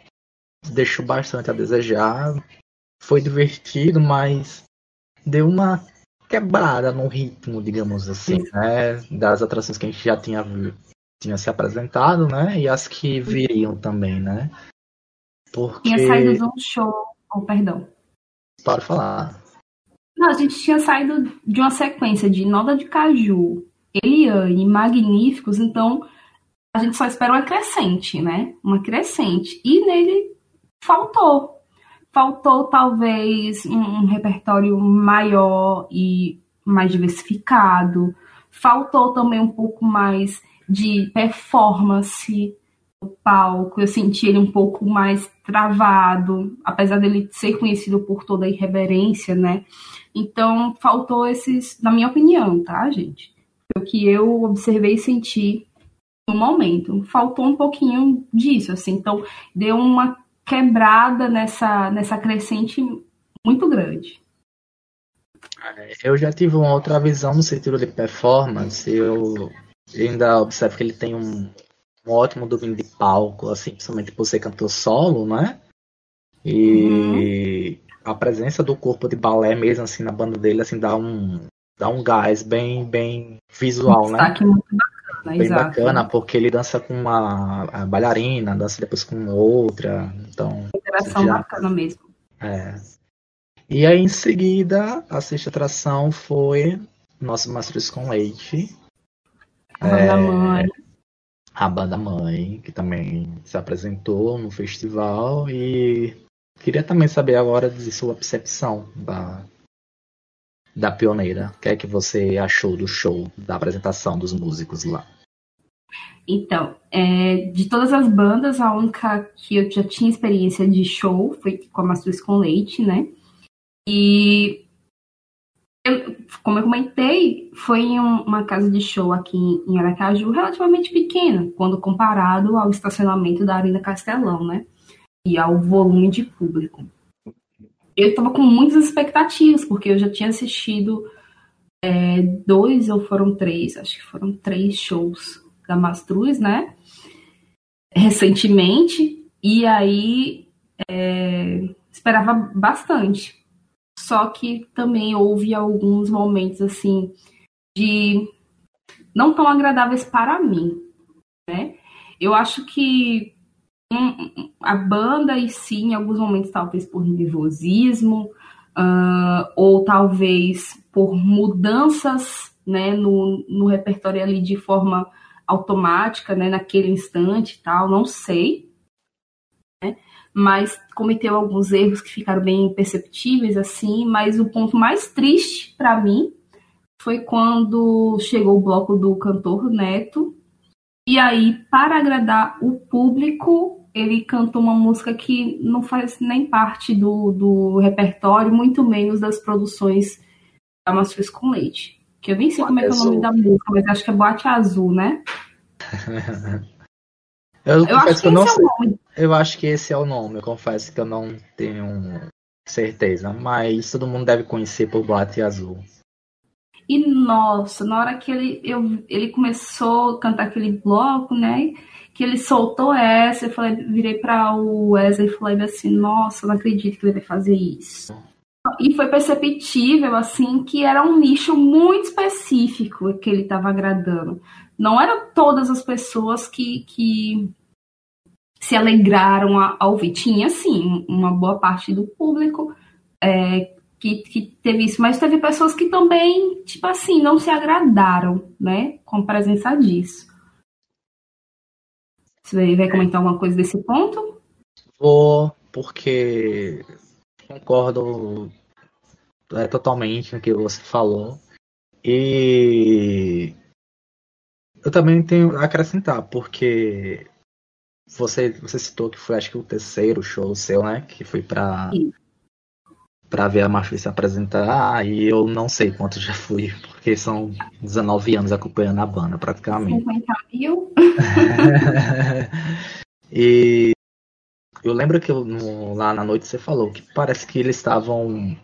deixou bastante a desejar. Foi divertido, mas deu uma quebrada no ritmo, digamos assim, né? Das atrações que a gente já tinha, tinha se apresentado, né? E as que viriam também, né? Porque... Tinha saído de um show, oh, perdão. Pode falar. Não, a gente tinha saído de uma sequência de Nova de Caju, Eliane, Magníficos, então a gente só espera uma crescente, né? Uma crescente. E nele faltou. Faltou talvez um, repertório maior e mais diversificado. Faltou também um pouco mais de performance no palco. Eu senti ele um pouco mais travado, apesar dele ser conhecido por toda a irreverência, né? Então, faltou esses, na minha opinião, tá, gente? O que eu observei e senti no momento. Faltou um pouquinho disso, assim. Então, deu uma quebrada nessa, nessa crescente muito grande. É, eu já tive uma outra visão no sentido de performance. Eu ainda observo que ele tem um, um ótimo domínio de palco, assim, principalmente por ser cantor solo, né? E uhum. a presença do corpo de balé mesmo, assim, na banda dele, assim, dá um, dá um gás bem, bem visual, um né? muito Bem exato. bacana, porque ele dança com uma bailarina, dança depois com outra, então... Interação já... bacana mesmo. É. E aí, em seguida, a sexta atração foi Nosso Mastros com Leite. A é, mãe a banda mãe, que também se apresentou no festival e queria também saber agora de sua percepção da, da pioneira. O que é que você achou do show, da apresentação dos músicos lá? Então, é, de todas as bandas, a única que eu já tinha experiência de show foi com a Mastruz com Leite, né? E eu, como eu comentei, foi em uma casa de show aqui em Aracaju relativamente pequena, quando comparado ao estacionamento da Arena Castelão, né? E ao volume de público. Eu estava com muitas expectativas, porque eu já tinha assistido é, dois ou foram três, acho que foram três shows da Mastruz, né? Recentemente, e aí é, esperava bastante. Só que também houve alguns momentos assim de não tão agradáveis para mim, né? Eu acho que a banda e sim, em alguns momentos talvez por nervosismo uh, ou talvez por mudanças, né, no, no repertório ali de forma automática, né, naquele instante e tal, não sei mas cometeu alguns erros que ficaram bem perceptíveis assim, mas o ponto mais triste para mim foi quando chegou o bloco do cantor Neto. E aí, para agradar o público, ele cantou uma música que não faz nem parte do, do repertório, muito menos das produções da Mastruz com Leite. Que eu nem sei Boate como é, é o nome da música, mas acho que é Boate Azul, né? eu, eu acho que, eu não sei. É eu acho que esse é o nome, eu confesso que eu não tenho certeza, mas todo mundo deve conhecer por Boate Azul. E nossa, na hora que ele, eu, ele começou a cantar aquele bloco, né? Que ele soltou essa, eu falei, virei para o Wesley e falei assim, nossa, não acredito que ele vai fazer isso. E foi perceptível, assim, que era um nicho muito específico que ele estava agradando. Não eram todas as pessoas que, que se alegraram ao ouvir. Tinha, sim, uma boa parte do público é, que, que teve isso, mas teve pessoas que também, tipo assim, não se agradaram, né, com a presença disso. Você vai comentar alguma coisa desse ponto? Vou, porque concordo é, totalmente com o que você falou. E eu também tenho a acrescentar, porque você, você citou que foi acho que o terceiro show seu, né? Que foi pra, pra ver a Mafia se apresentar. E eu não sei quanto já fui, porque são 19 anos acompanhando a banda, praticamente. 50 mil? e eu lembro que eu, no, lá na noite você falou que parece que eles estavam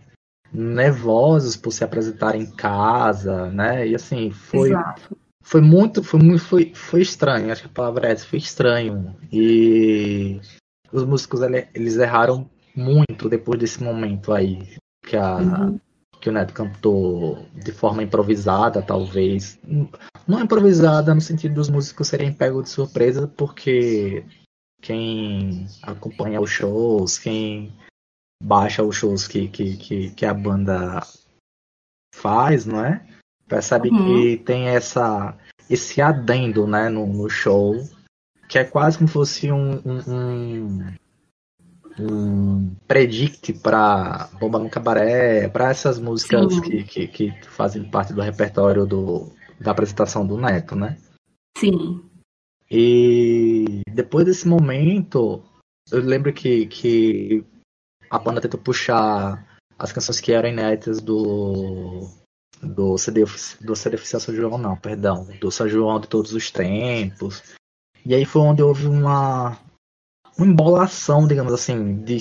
nervosos por se apresentar em casa, né? E assim, foi Exato. foi muito, foi muito foi, foi estranho, acho que a palavra é essa, foi estranho. E os músicos eles erraram muito depois desse momento aí que a uhum. Que o Neto cantou de forma improvisada, talvez. Não improvisada no sentido dos músicos serem pegos de surpresa, porque quem acompanha os shows, quem baixa os shows que, que, que, que a banda faz, não é? Percebe uhum. que tem essa esse adendo, né, no, no, show, que é quase como se fosse um, um, um, um predict para Bomba no Cabaré, para essas músicas que, que, que, fazem parte do repertório do, da apresentação do Neto, né? Sim. E depois desse momento, eu lembro que, que a banda tentou puxar as canções que eram inéditas do do CD, do CD Oficial São João, não, perdão, do São João de todos os tempos. E aí foi onde houve uma, uma embolação, digamos assim, de,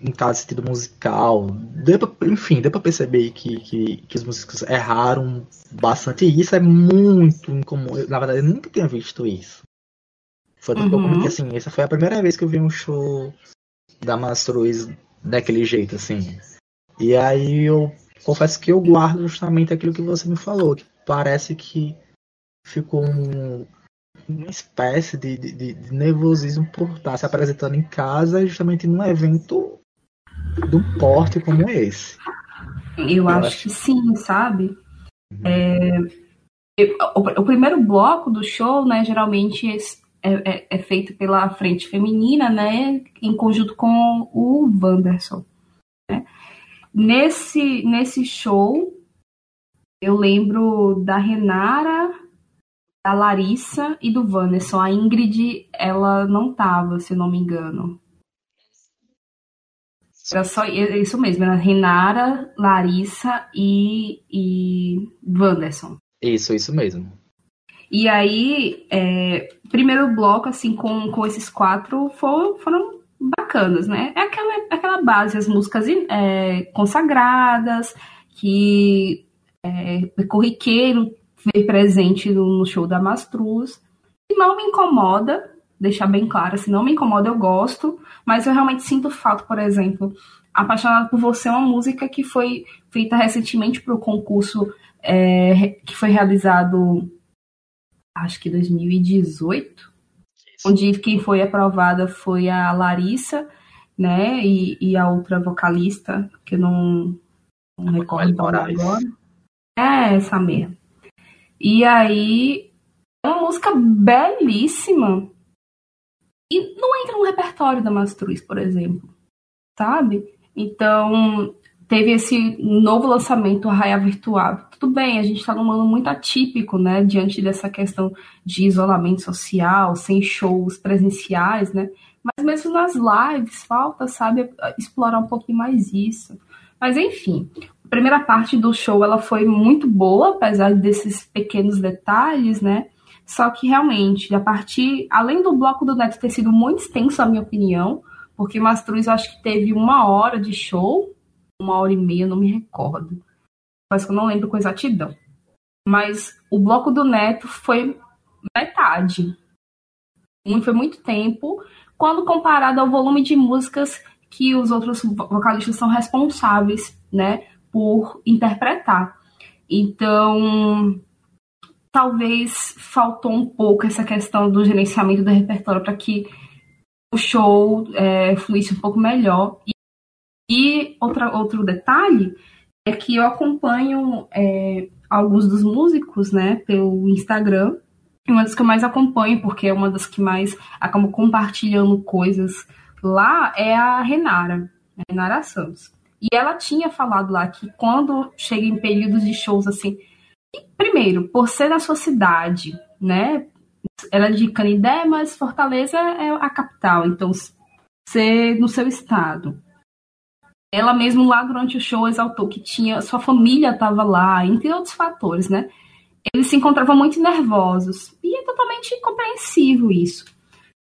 em cada sentido musical. Deu pra, enfim, deu pra perceber que, que, que, os músicos erraram bastante. E isso é muito incomum. Eu, na verdade, eu nunca tinha visto isso. Foi uhum. que assim, essa foi a primeira vez que eu vi um show da Mastruz daquele jeito, assim. E aí eu confesso que eu guardo justamente aquilo que você me falou, que parece que ficou um, uma espécie de, de, de, nervosismo por estar se apresentando em casa justamente num evento de um porte como esse. Eu, eu acho, acho, que sim, sabe? Uhum. É, eu, o, o, primeiro bloco do show, né, geralmente é, é, é, feito pela frente feminina, né, em conjunto com o Wanderson. Né? Nesse, nesse show, eu lembro da Renara, da Larissa e do Wanderson. A Ingrid, ela não tava, se não me engano. Era só isso mesmo, era Renara, Larissa e, e Wanderson. Isso, isso mesmo. E aí, é, primeiro bloco, assim, com, com esses quatro foram, foram bacanas, né? É aquela, aquela base, as músicas é, consagradas, que é, é corriqueiro ver presente no, show da Mastruz. E não me incomoda, deixar bem claro, se não me incomoda, eu gosto, mas eu realmente sinto falta, por exemplo, Apaixonada por Você é uma música que foi feita recentemente para o concurso é, que foi realizado, acho que 2018, onde quem foi aprovada foi a Larissa, né, e, e a outra vocalista, que eu não, não recordo agora. É, essa mesmo. E aí, é uma música belíssima, e não entra no repertório da Mastruz, por exemplo, sabe? Então, teve esse novo lançamento, Arraia Virtual. Tudo bem, a gente está num ano muito atípico, né? Diante dessa questão de isolamento social, sem shows presenciais, né? Mas mesmo nas lives, falta, sabe, explorar um pouquinho mais isso. Mas enfim, primeira parte do show ela foi muito boa, apesar desses pequenos detalhes, né? Só que realmente, a partir, além do bloco do Neto ter sido muito extenso, a minha opinião, porque Mastruz acho que teve uma hora de show, uma hora e meia, não me recordo. Mas eu não lembro com exatidão. Mas o bloco do Neto foi metade. Foi muito tempo, quando comparado ao volume de músicas que os outros vocalistas são responsáveis, né, por interpretar. Então, talvez faltou um pouco essa questão do gerenciamento do repertório para que o show é, fluísse um pouco melhor. E, e outra, outro detalhe é que eu acompanho é, alguns dos músicos, né, pelo Instagram. E uma das que eu mais acompanho, porque é uma das que mais acabam compartilhando coisas lá, é a Renara, a Renara Santos. E ela tinha falado lá que quando chega em períodos de shows assim, primeiro, por ser da sua cidade, né? Ela é de Canindé, mas Fortaleza é a capital, então ser no seu estado. Ela mesmo lá durante o show exaltou que tinha sua família estava lá, entre outros fatores, né? Eles se encontravam muito nervosos e é totalmente compreensível isso.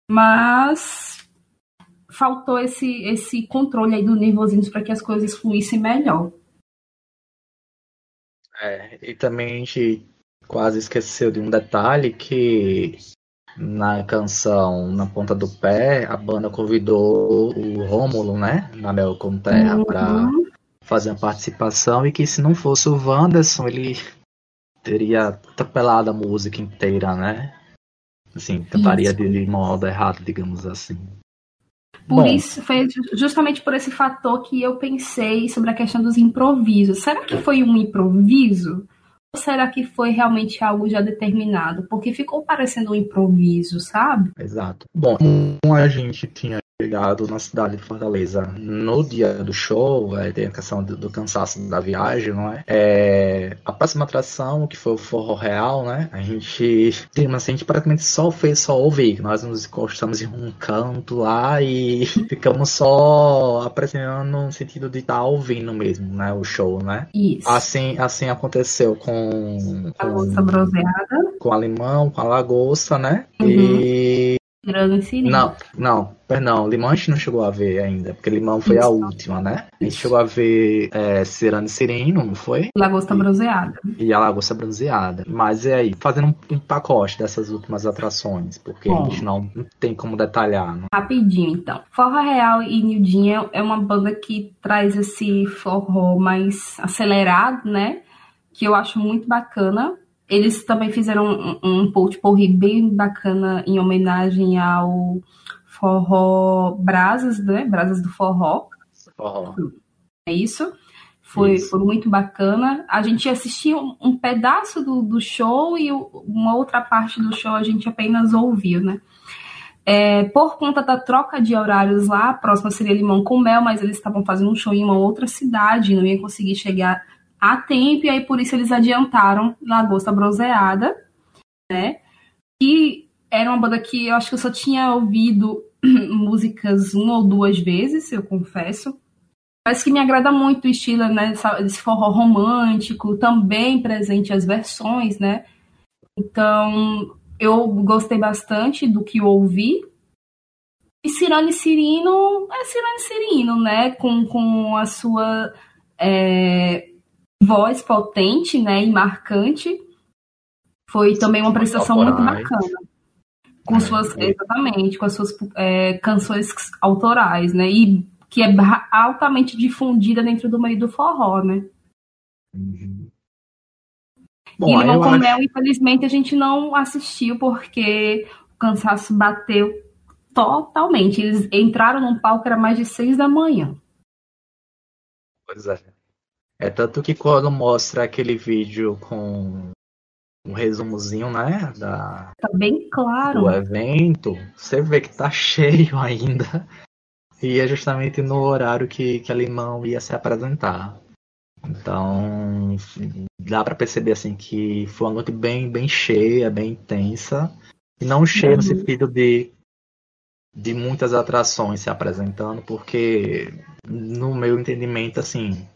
Mas faltou esse esse controle aí do nervosismo para que as coisas fluíssem melhor. É, e também a gente quase esqueceu de um detalhe que na canção Na Ponta do Pé, a banda convidou o Rômulo, né, na Mel com Terra, uhum. para fazer uma participação e que se não fosse o Wanderson, ele teria atropelado a música inteira, né? Assim, cantaria de modo errado, digamos assim. Por Bom, isso, foi justamente por esse fator que eu pensei sobre a questão dos improvisos. Será que foi um improviso? Ou será que foi realmente algo já determinado? Porque ficou parecendo um improviso, sabe? Exato. Bom, como a gente tinha chegado na cidade de Fortaleza no dia do show, é, tem a questão do, do, cansaço da viagem, não é? é? A próxima atração, que foi o Forró Real, né? A gente, tem assim, a gente praticamente só fez só ouvir, nós nos encostamos em um canto lá e ficamos só apreciando no sentido de estar tá ouvindo mesmo, né? O show, né? Isso. Assim, assim aconteceu com... com a moça bronzeada. Com a limão, com a lagosta, né? Uhum. E Tirando Sirino. Não, não, perdão, Limão a gente não chegou a ver ainda, porque Limão foi Isso. a última, né? A gente chegou a ver é, Cirano e Sirino, não foi? Lagosta e, Bronzeada. E a Lagosta Bronzeada. Mas é aí, fazendo um, um pacote dessas últimas atrações, porque Bom, a gente não, não tem como detalhar. Né? Rapidinho, então. Forró Real e Nildinha é uma banda que traz esse forró mais acelerado, né? Que eu acho muito bacana eles também fizeram um, um porri bem bacana em homenagem ao forró Brasas, né? Brasas do Forró. Forró. É isso. Foi, isso. foi muito bacana. A gente assistiu um, um pedaço do, do show e uma outra parte do show a gente apenas ouviu, né? É, por conta da troca de horários lá, a próxima seria Limão com Mel, mas eles estavam fazendo um show em uma outra cidade, não ia conseguir chegar a tempo, e aí por isso eles adiantaram Lagosta Bronzeada, né? E era uma banda que eu acho que eu só tinha ouvido músicas uma ou duas vezes, eu confesso. Mas que me agrada muito o estilo, né? Esse forró romântico, também presente as versões, né? Então, eu gostei bastante do que ouvi. E Cirane Cirino é Cirane Cirino, né? Com, com a sua é, voz potente, né, e marcante. Foi também uma prestação muito bacana. Com é, suas, é. exatamente, com as suas é, canções autorais, né, e que é altamente difundida dentro do meio do forró, né. Uhum. Bom, e Limão com acho... Mel, infelizmente, a gente não assistiu porque o cansaço bateu totalmente. Eles entraram num palco, era mais de seis da manhã. Pois é. É tanto que quando mostra aquele vídeo com um resumozinho, né? Da, tá bem claro. Do evento, você vê que tá cheio ainda. E é justamente no horário que, que a Limão ia se apresentar. Então, dá para perceber assim que foi uma noite bem, bem cheia, bem intensa. E não cheia uhum. no sentido de, de muitas atrações se apresentando, porque no meu entendimento, assim,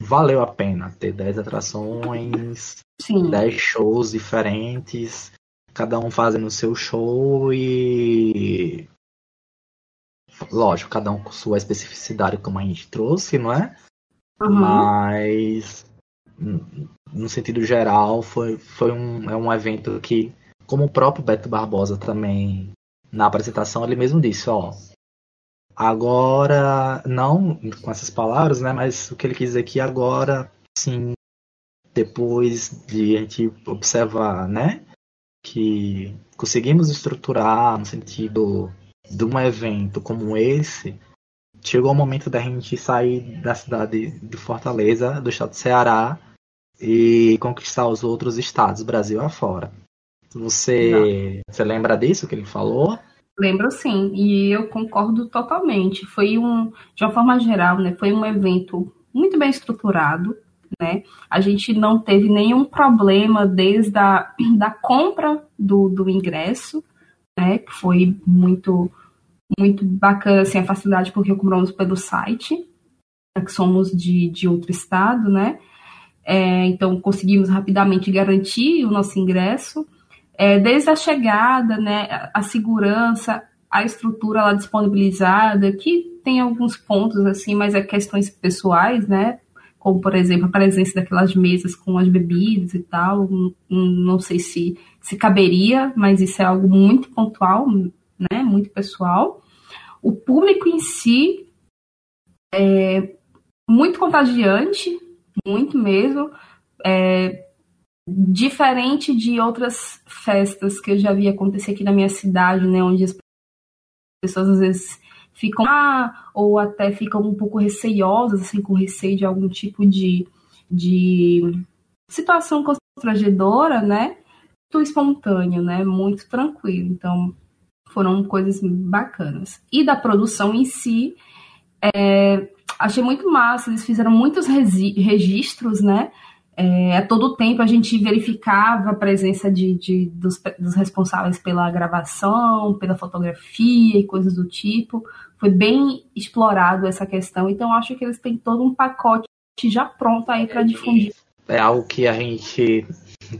valeu a pena ter 10 atrações, Sim. 10 shows diferentes, cada um fazendo o seu show e. Lógico, cada um com sua especificidade, como a gente trouxe, não é? Uhum. Mas, no sentido geral, foi, foi um, é um evento que, como o próprio Beto Barbosa também, na apresentação, ele mesmo disse: ó, Agora, não com essas palavras, né? Mas o que ele quis dizer que agora, sim, depois de a gente observar, né? Que conseguimos estruturar no sentido de um evento como esse, chegou o momento da gente sair da cidade de Fortaleza, do estado do Ceará, e conquistar os outros estados, Brasil afora. Você, você lembra disso que ele falou? Lembro sim, e eu concordo totalmente. Foi um, de uma forma geral, né, foi um evento muito bem estruturado, né? A gente não teve nenhum problema desde a da compra do, do ingresso, né? Que foi muito muito bacana assim, a facilidade porque compramos pelo site, que somos de, de outro estado, né? É, então conseguimos rapidamente garantir o nosso ingresso é, desde a chegada, né, a segurança, a estrutura lá disponibilizada, que tem alguns pontos assim, mas é questões pessoais, né? Como, por exemplo, a presença daquelas mesas com as bebidas e tal. Não sei se, se caberia, mas isso é algo muito pontual, né? Muito pessoal. O público em si é muito contagiante, muito mesmo. É, diferente de outras festas que eu já vi acontecer aqui na minha cidade, né, onde as pessoas às vezes ficam ah, ou até ficam um pouco receiosas, assim, com receio de algum tipo de, de situação constrangedora, né? Muito espontâneo, né? Muito tranquilo. Então, foram coisas bacanas. E da produção em si, é, achei muito massa. Eles fizeram muitos registros, né? É, a todo tempo a gente verificava a presença de, de dos, dos, responsáveis pela gravação, pela fotografia e coisas do tipo. Foi bem explorado essa questão, então acho que eles têm todo um pacote já pronto aí para difundir. É algo que a gente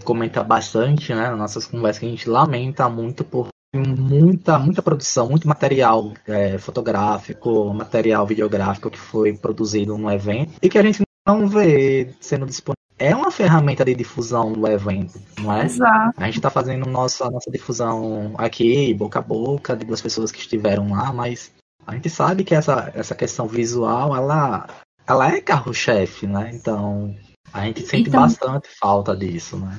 comenta bastante, né, nas nossas conversas, que a gente lamenta muito por muita, muita produção, muito material é, fotográfico, material videográfico que foi produzido no evento e que a gente não vê sendo disponível é uma ferramenta de difusão do evento, não é? Exato. A gente está fazendo nossa, nossa difusão aqui, boca a boca, de duas pessoas que estiveram lá, mas a gente sabe que essa, essa questão visual, ela, ela é carro-chefe, né? Então, a gente sente então, bastante falta disso, né?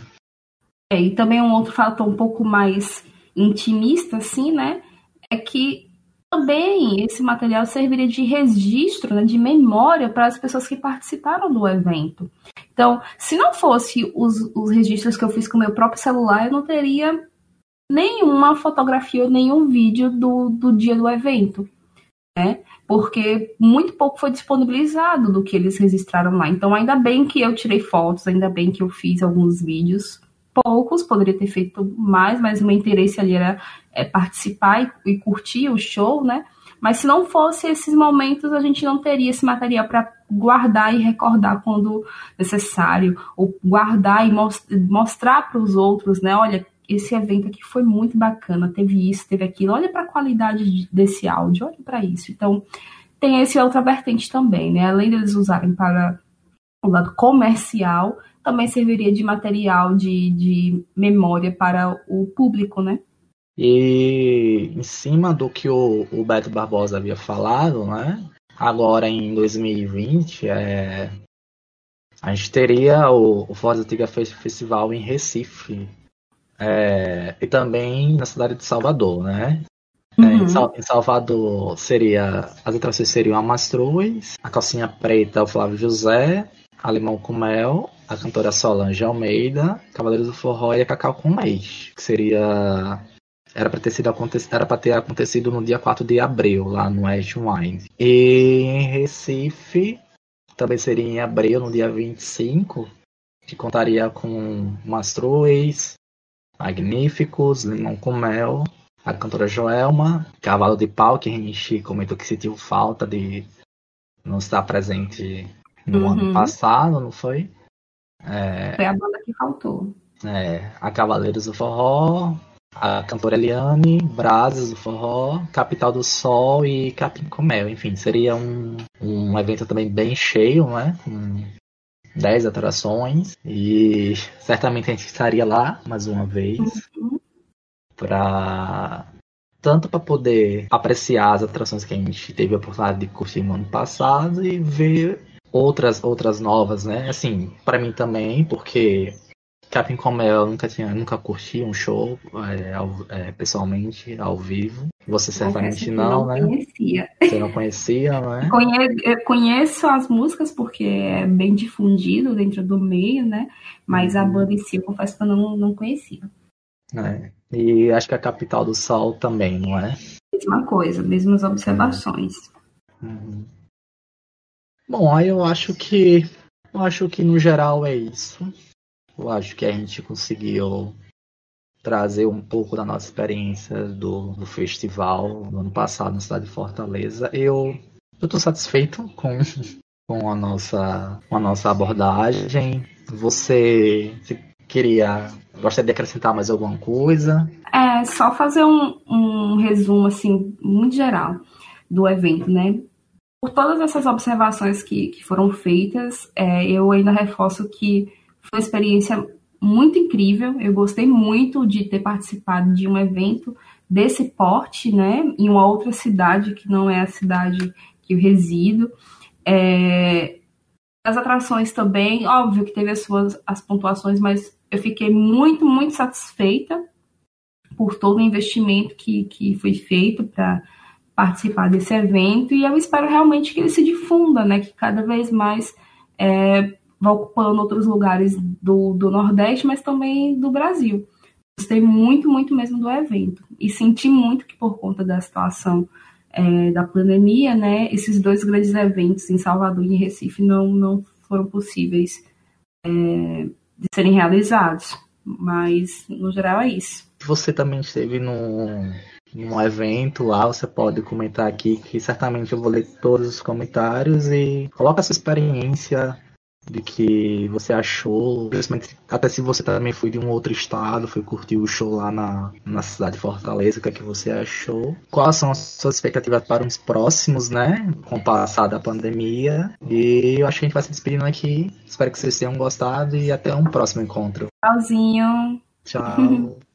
É, e também um outro fator um pouco mais intimista, assim, né? É que também esse material serviria de registro, né, de memória para as pessoas que participaram do evento. Então, se não fosse os, os registros que eu fiz com o meu próprio celular, eu não teria nenhuma fotografia ou nenhum vídeo do, do dia do evento. Né? Porque muito pouco foi disponibilizado do que eles registraram lá. Então, ainda bem que eu tirei fotos, ainda bem que eu fiz alguns vídeos poucos, poderia ter feito mais, mas o meu interesse ali era é, participar e, e, curtir o show, né? Mas se não fosse esses momentos, a gente não teria esse material para guardar e recordar quando necessário, ou guardar e most mostrar para os outros, né? Olha, esse evento aqui foi muito bacana, teve isso, teve aquilo. Olha para a qualidade desse áudio, olha para isso. Então, tem esse outra vertente também, né? Além deles usarem para o lado comercial, também serviria de material de, de memória para o público, né? E em cima do que o, o Beto Barbosa havia falado, né? Agora em 2020, é, a gente teria o, o Forza Antiga Festival em Recife. É, e também na cidade de Salvador, né? É, uhum. É, em, Salvador seria. As atrações seriam a Mastruz, a calcinha preta, o Flávio José, a Limão com Mel, a cantora Solange Almeida, Cavaleiros do Forró e a Cacau com Leite, que seria era para ter sido era para ter acontecido no dia 4 de abril lá no Wine. E em Recife também seria em abril no dia 25, que contaria com Mastruz, Magníficos, Limão com Mel, a cantora Joelma, Cavalo de Pau, que a gente comentou que sentiu falta de não estar presente no uhum. ano passado, não foi? É, foi a banda que faltou. É, a Cavaleiros do Forró, a cantora Eliane, Brasas do Forró, Capital do Sol e Capim Comel. Enfim, seria um, um evento também bem cheio, né? Com 10 atrações. E certamente a gente estaria lá mais uma vez. Uhum. Pra tanto para poder apreciar as atrações que a gente teve a oportunidade de curtir no ano passado e ver outras outras novas, né? Assim, para mim também, porque Capim como eu nunca tinha, nunca curti um show é, ao, é, pessoalmente, ao vivo. Você certamente não, não, né? Conhecia. Você não conhecia, não é? Conhe conheço as músicas porque é bem difundido dentro do meio, né? Mas uhum. a banda em si, eu confesso que eu não, não conhecia. É. E acho que a Capital do Sol também, não é? Mesma coisa, mesmas observações. Uhum. Bom, aí eu acho que eu acho que no geral é isso. Eu acho que a gente conseguiu trazer um pouco da nossa experiência do, do festival do ano passado na cidade de Fortaleza. Eu estou satisfeito com, com, a nossa, com a nossa abordagem. Você, você queria gostaria de acrescentar mais alguma coisa? É, só fazer um, um resumo assim muito geral do evento, né? Por todas essas observações que, que foram feitas, é, eu ainda reforço que foi uma experiência muito incrível. Eu gostei muito de ter participado de um evento desse porte, né, em uma outra cidade que não é a cidade que eu resido. É, as atrações também, óbvio que teve as suas as pontuações, mas eu fiquei muito, muito satisfeita por todo o investimento que, que foi feito para participar desse evento e eu espero realmente que ele se difunda, né, que cada vez mais é, vai ocupando outros lugares do, do Nordeste, mas também do Brasil. Gostei muito, muito mesmo do evento. E senti muito que por conta da situação é, da pandemia, né, esses dois grandes eventos em Salvador e em Recife não, não foram possíveis é, de serem realizados. Mas, no geral, é isso. Você também esteve num, num evento lá, você pode comentar aqui, que certamente eu vou ler todos os comentários e coloca a sua experiência de que você achou, principalmente até se você também foi de um outro estado, foi curtir o show lá na, na cidade de Fortaleza, o que é que você achou? Quais são as suas expectativas para os próximos, né? Com o passar da pandemia. E eu acho que a gente vai se despedindo aqui. Espero que vocês tenham gostado e até um próximo encontro. Tchauzinho. Tchau.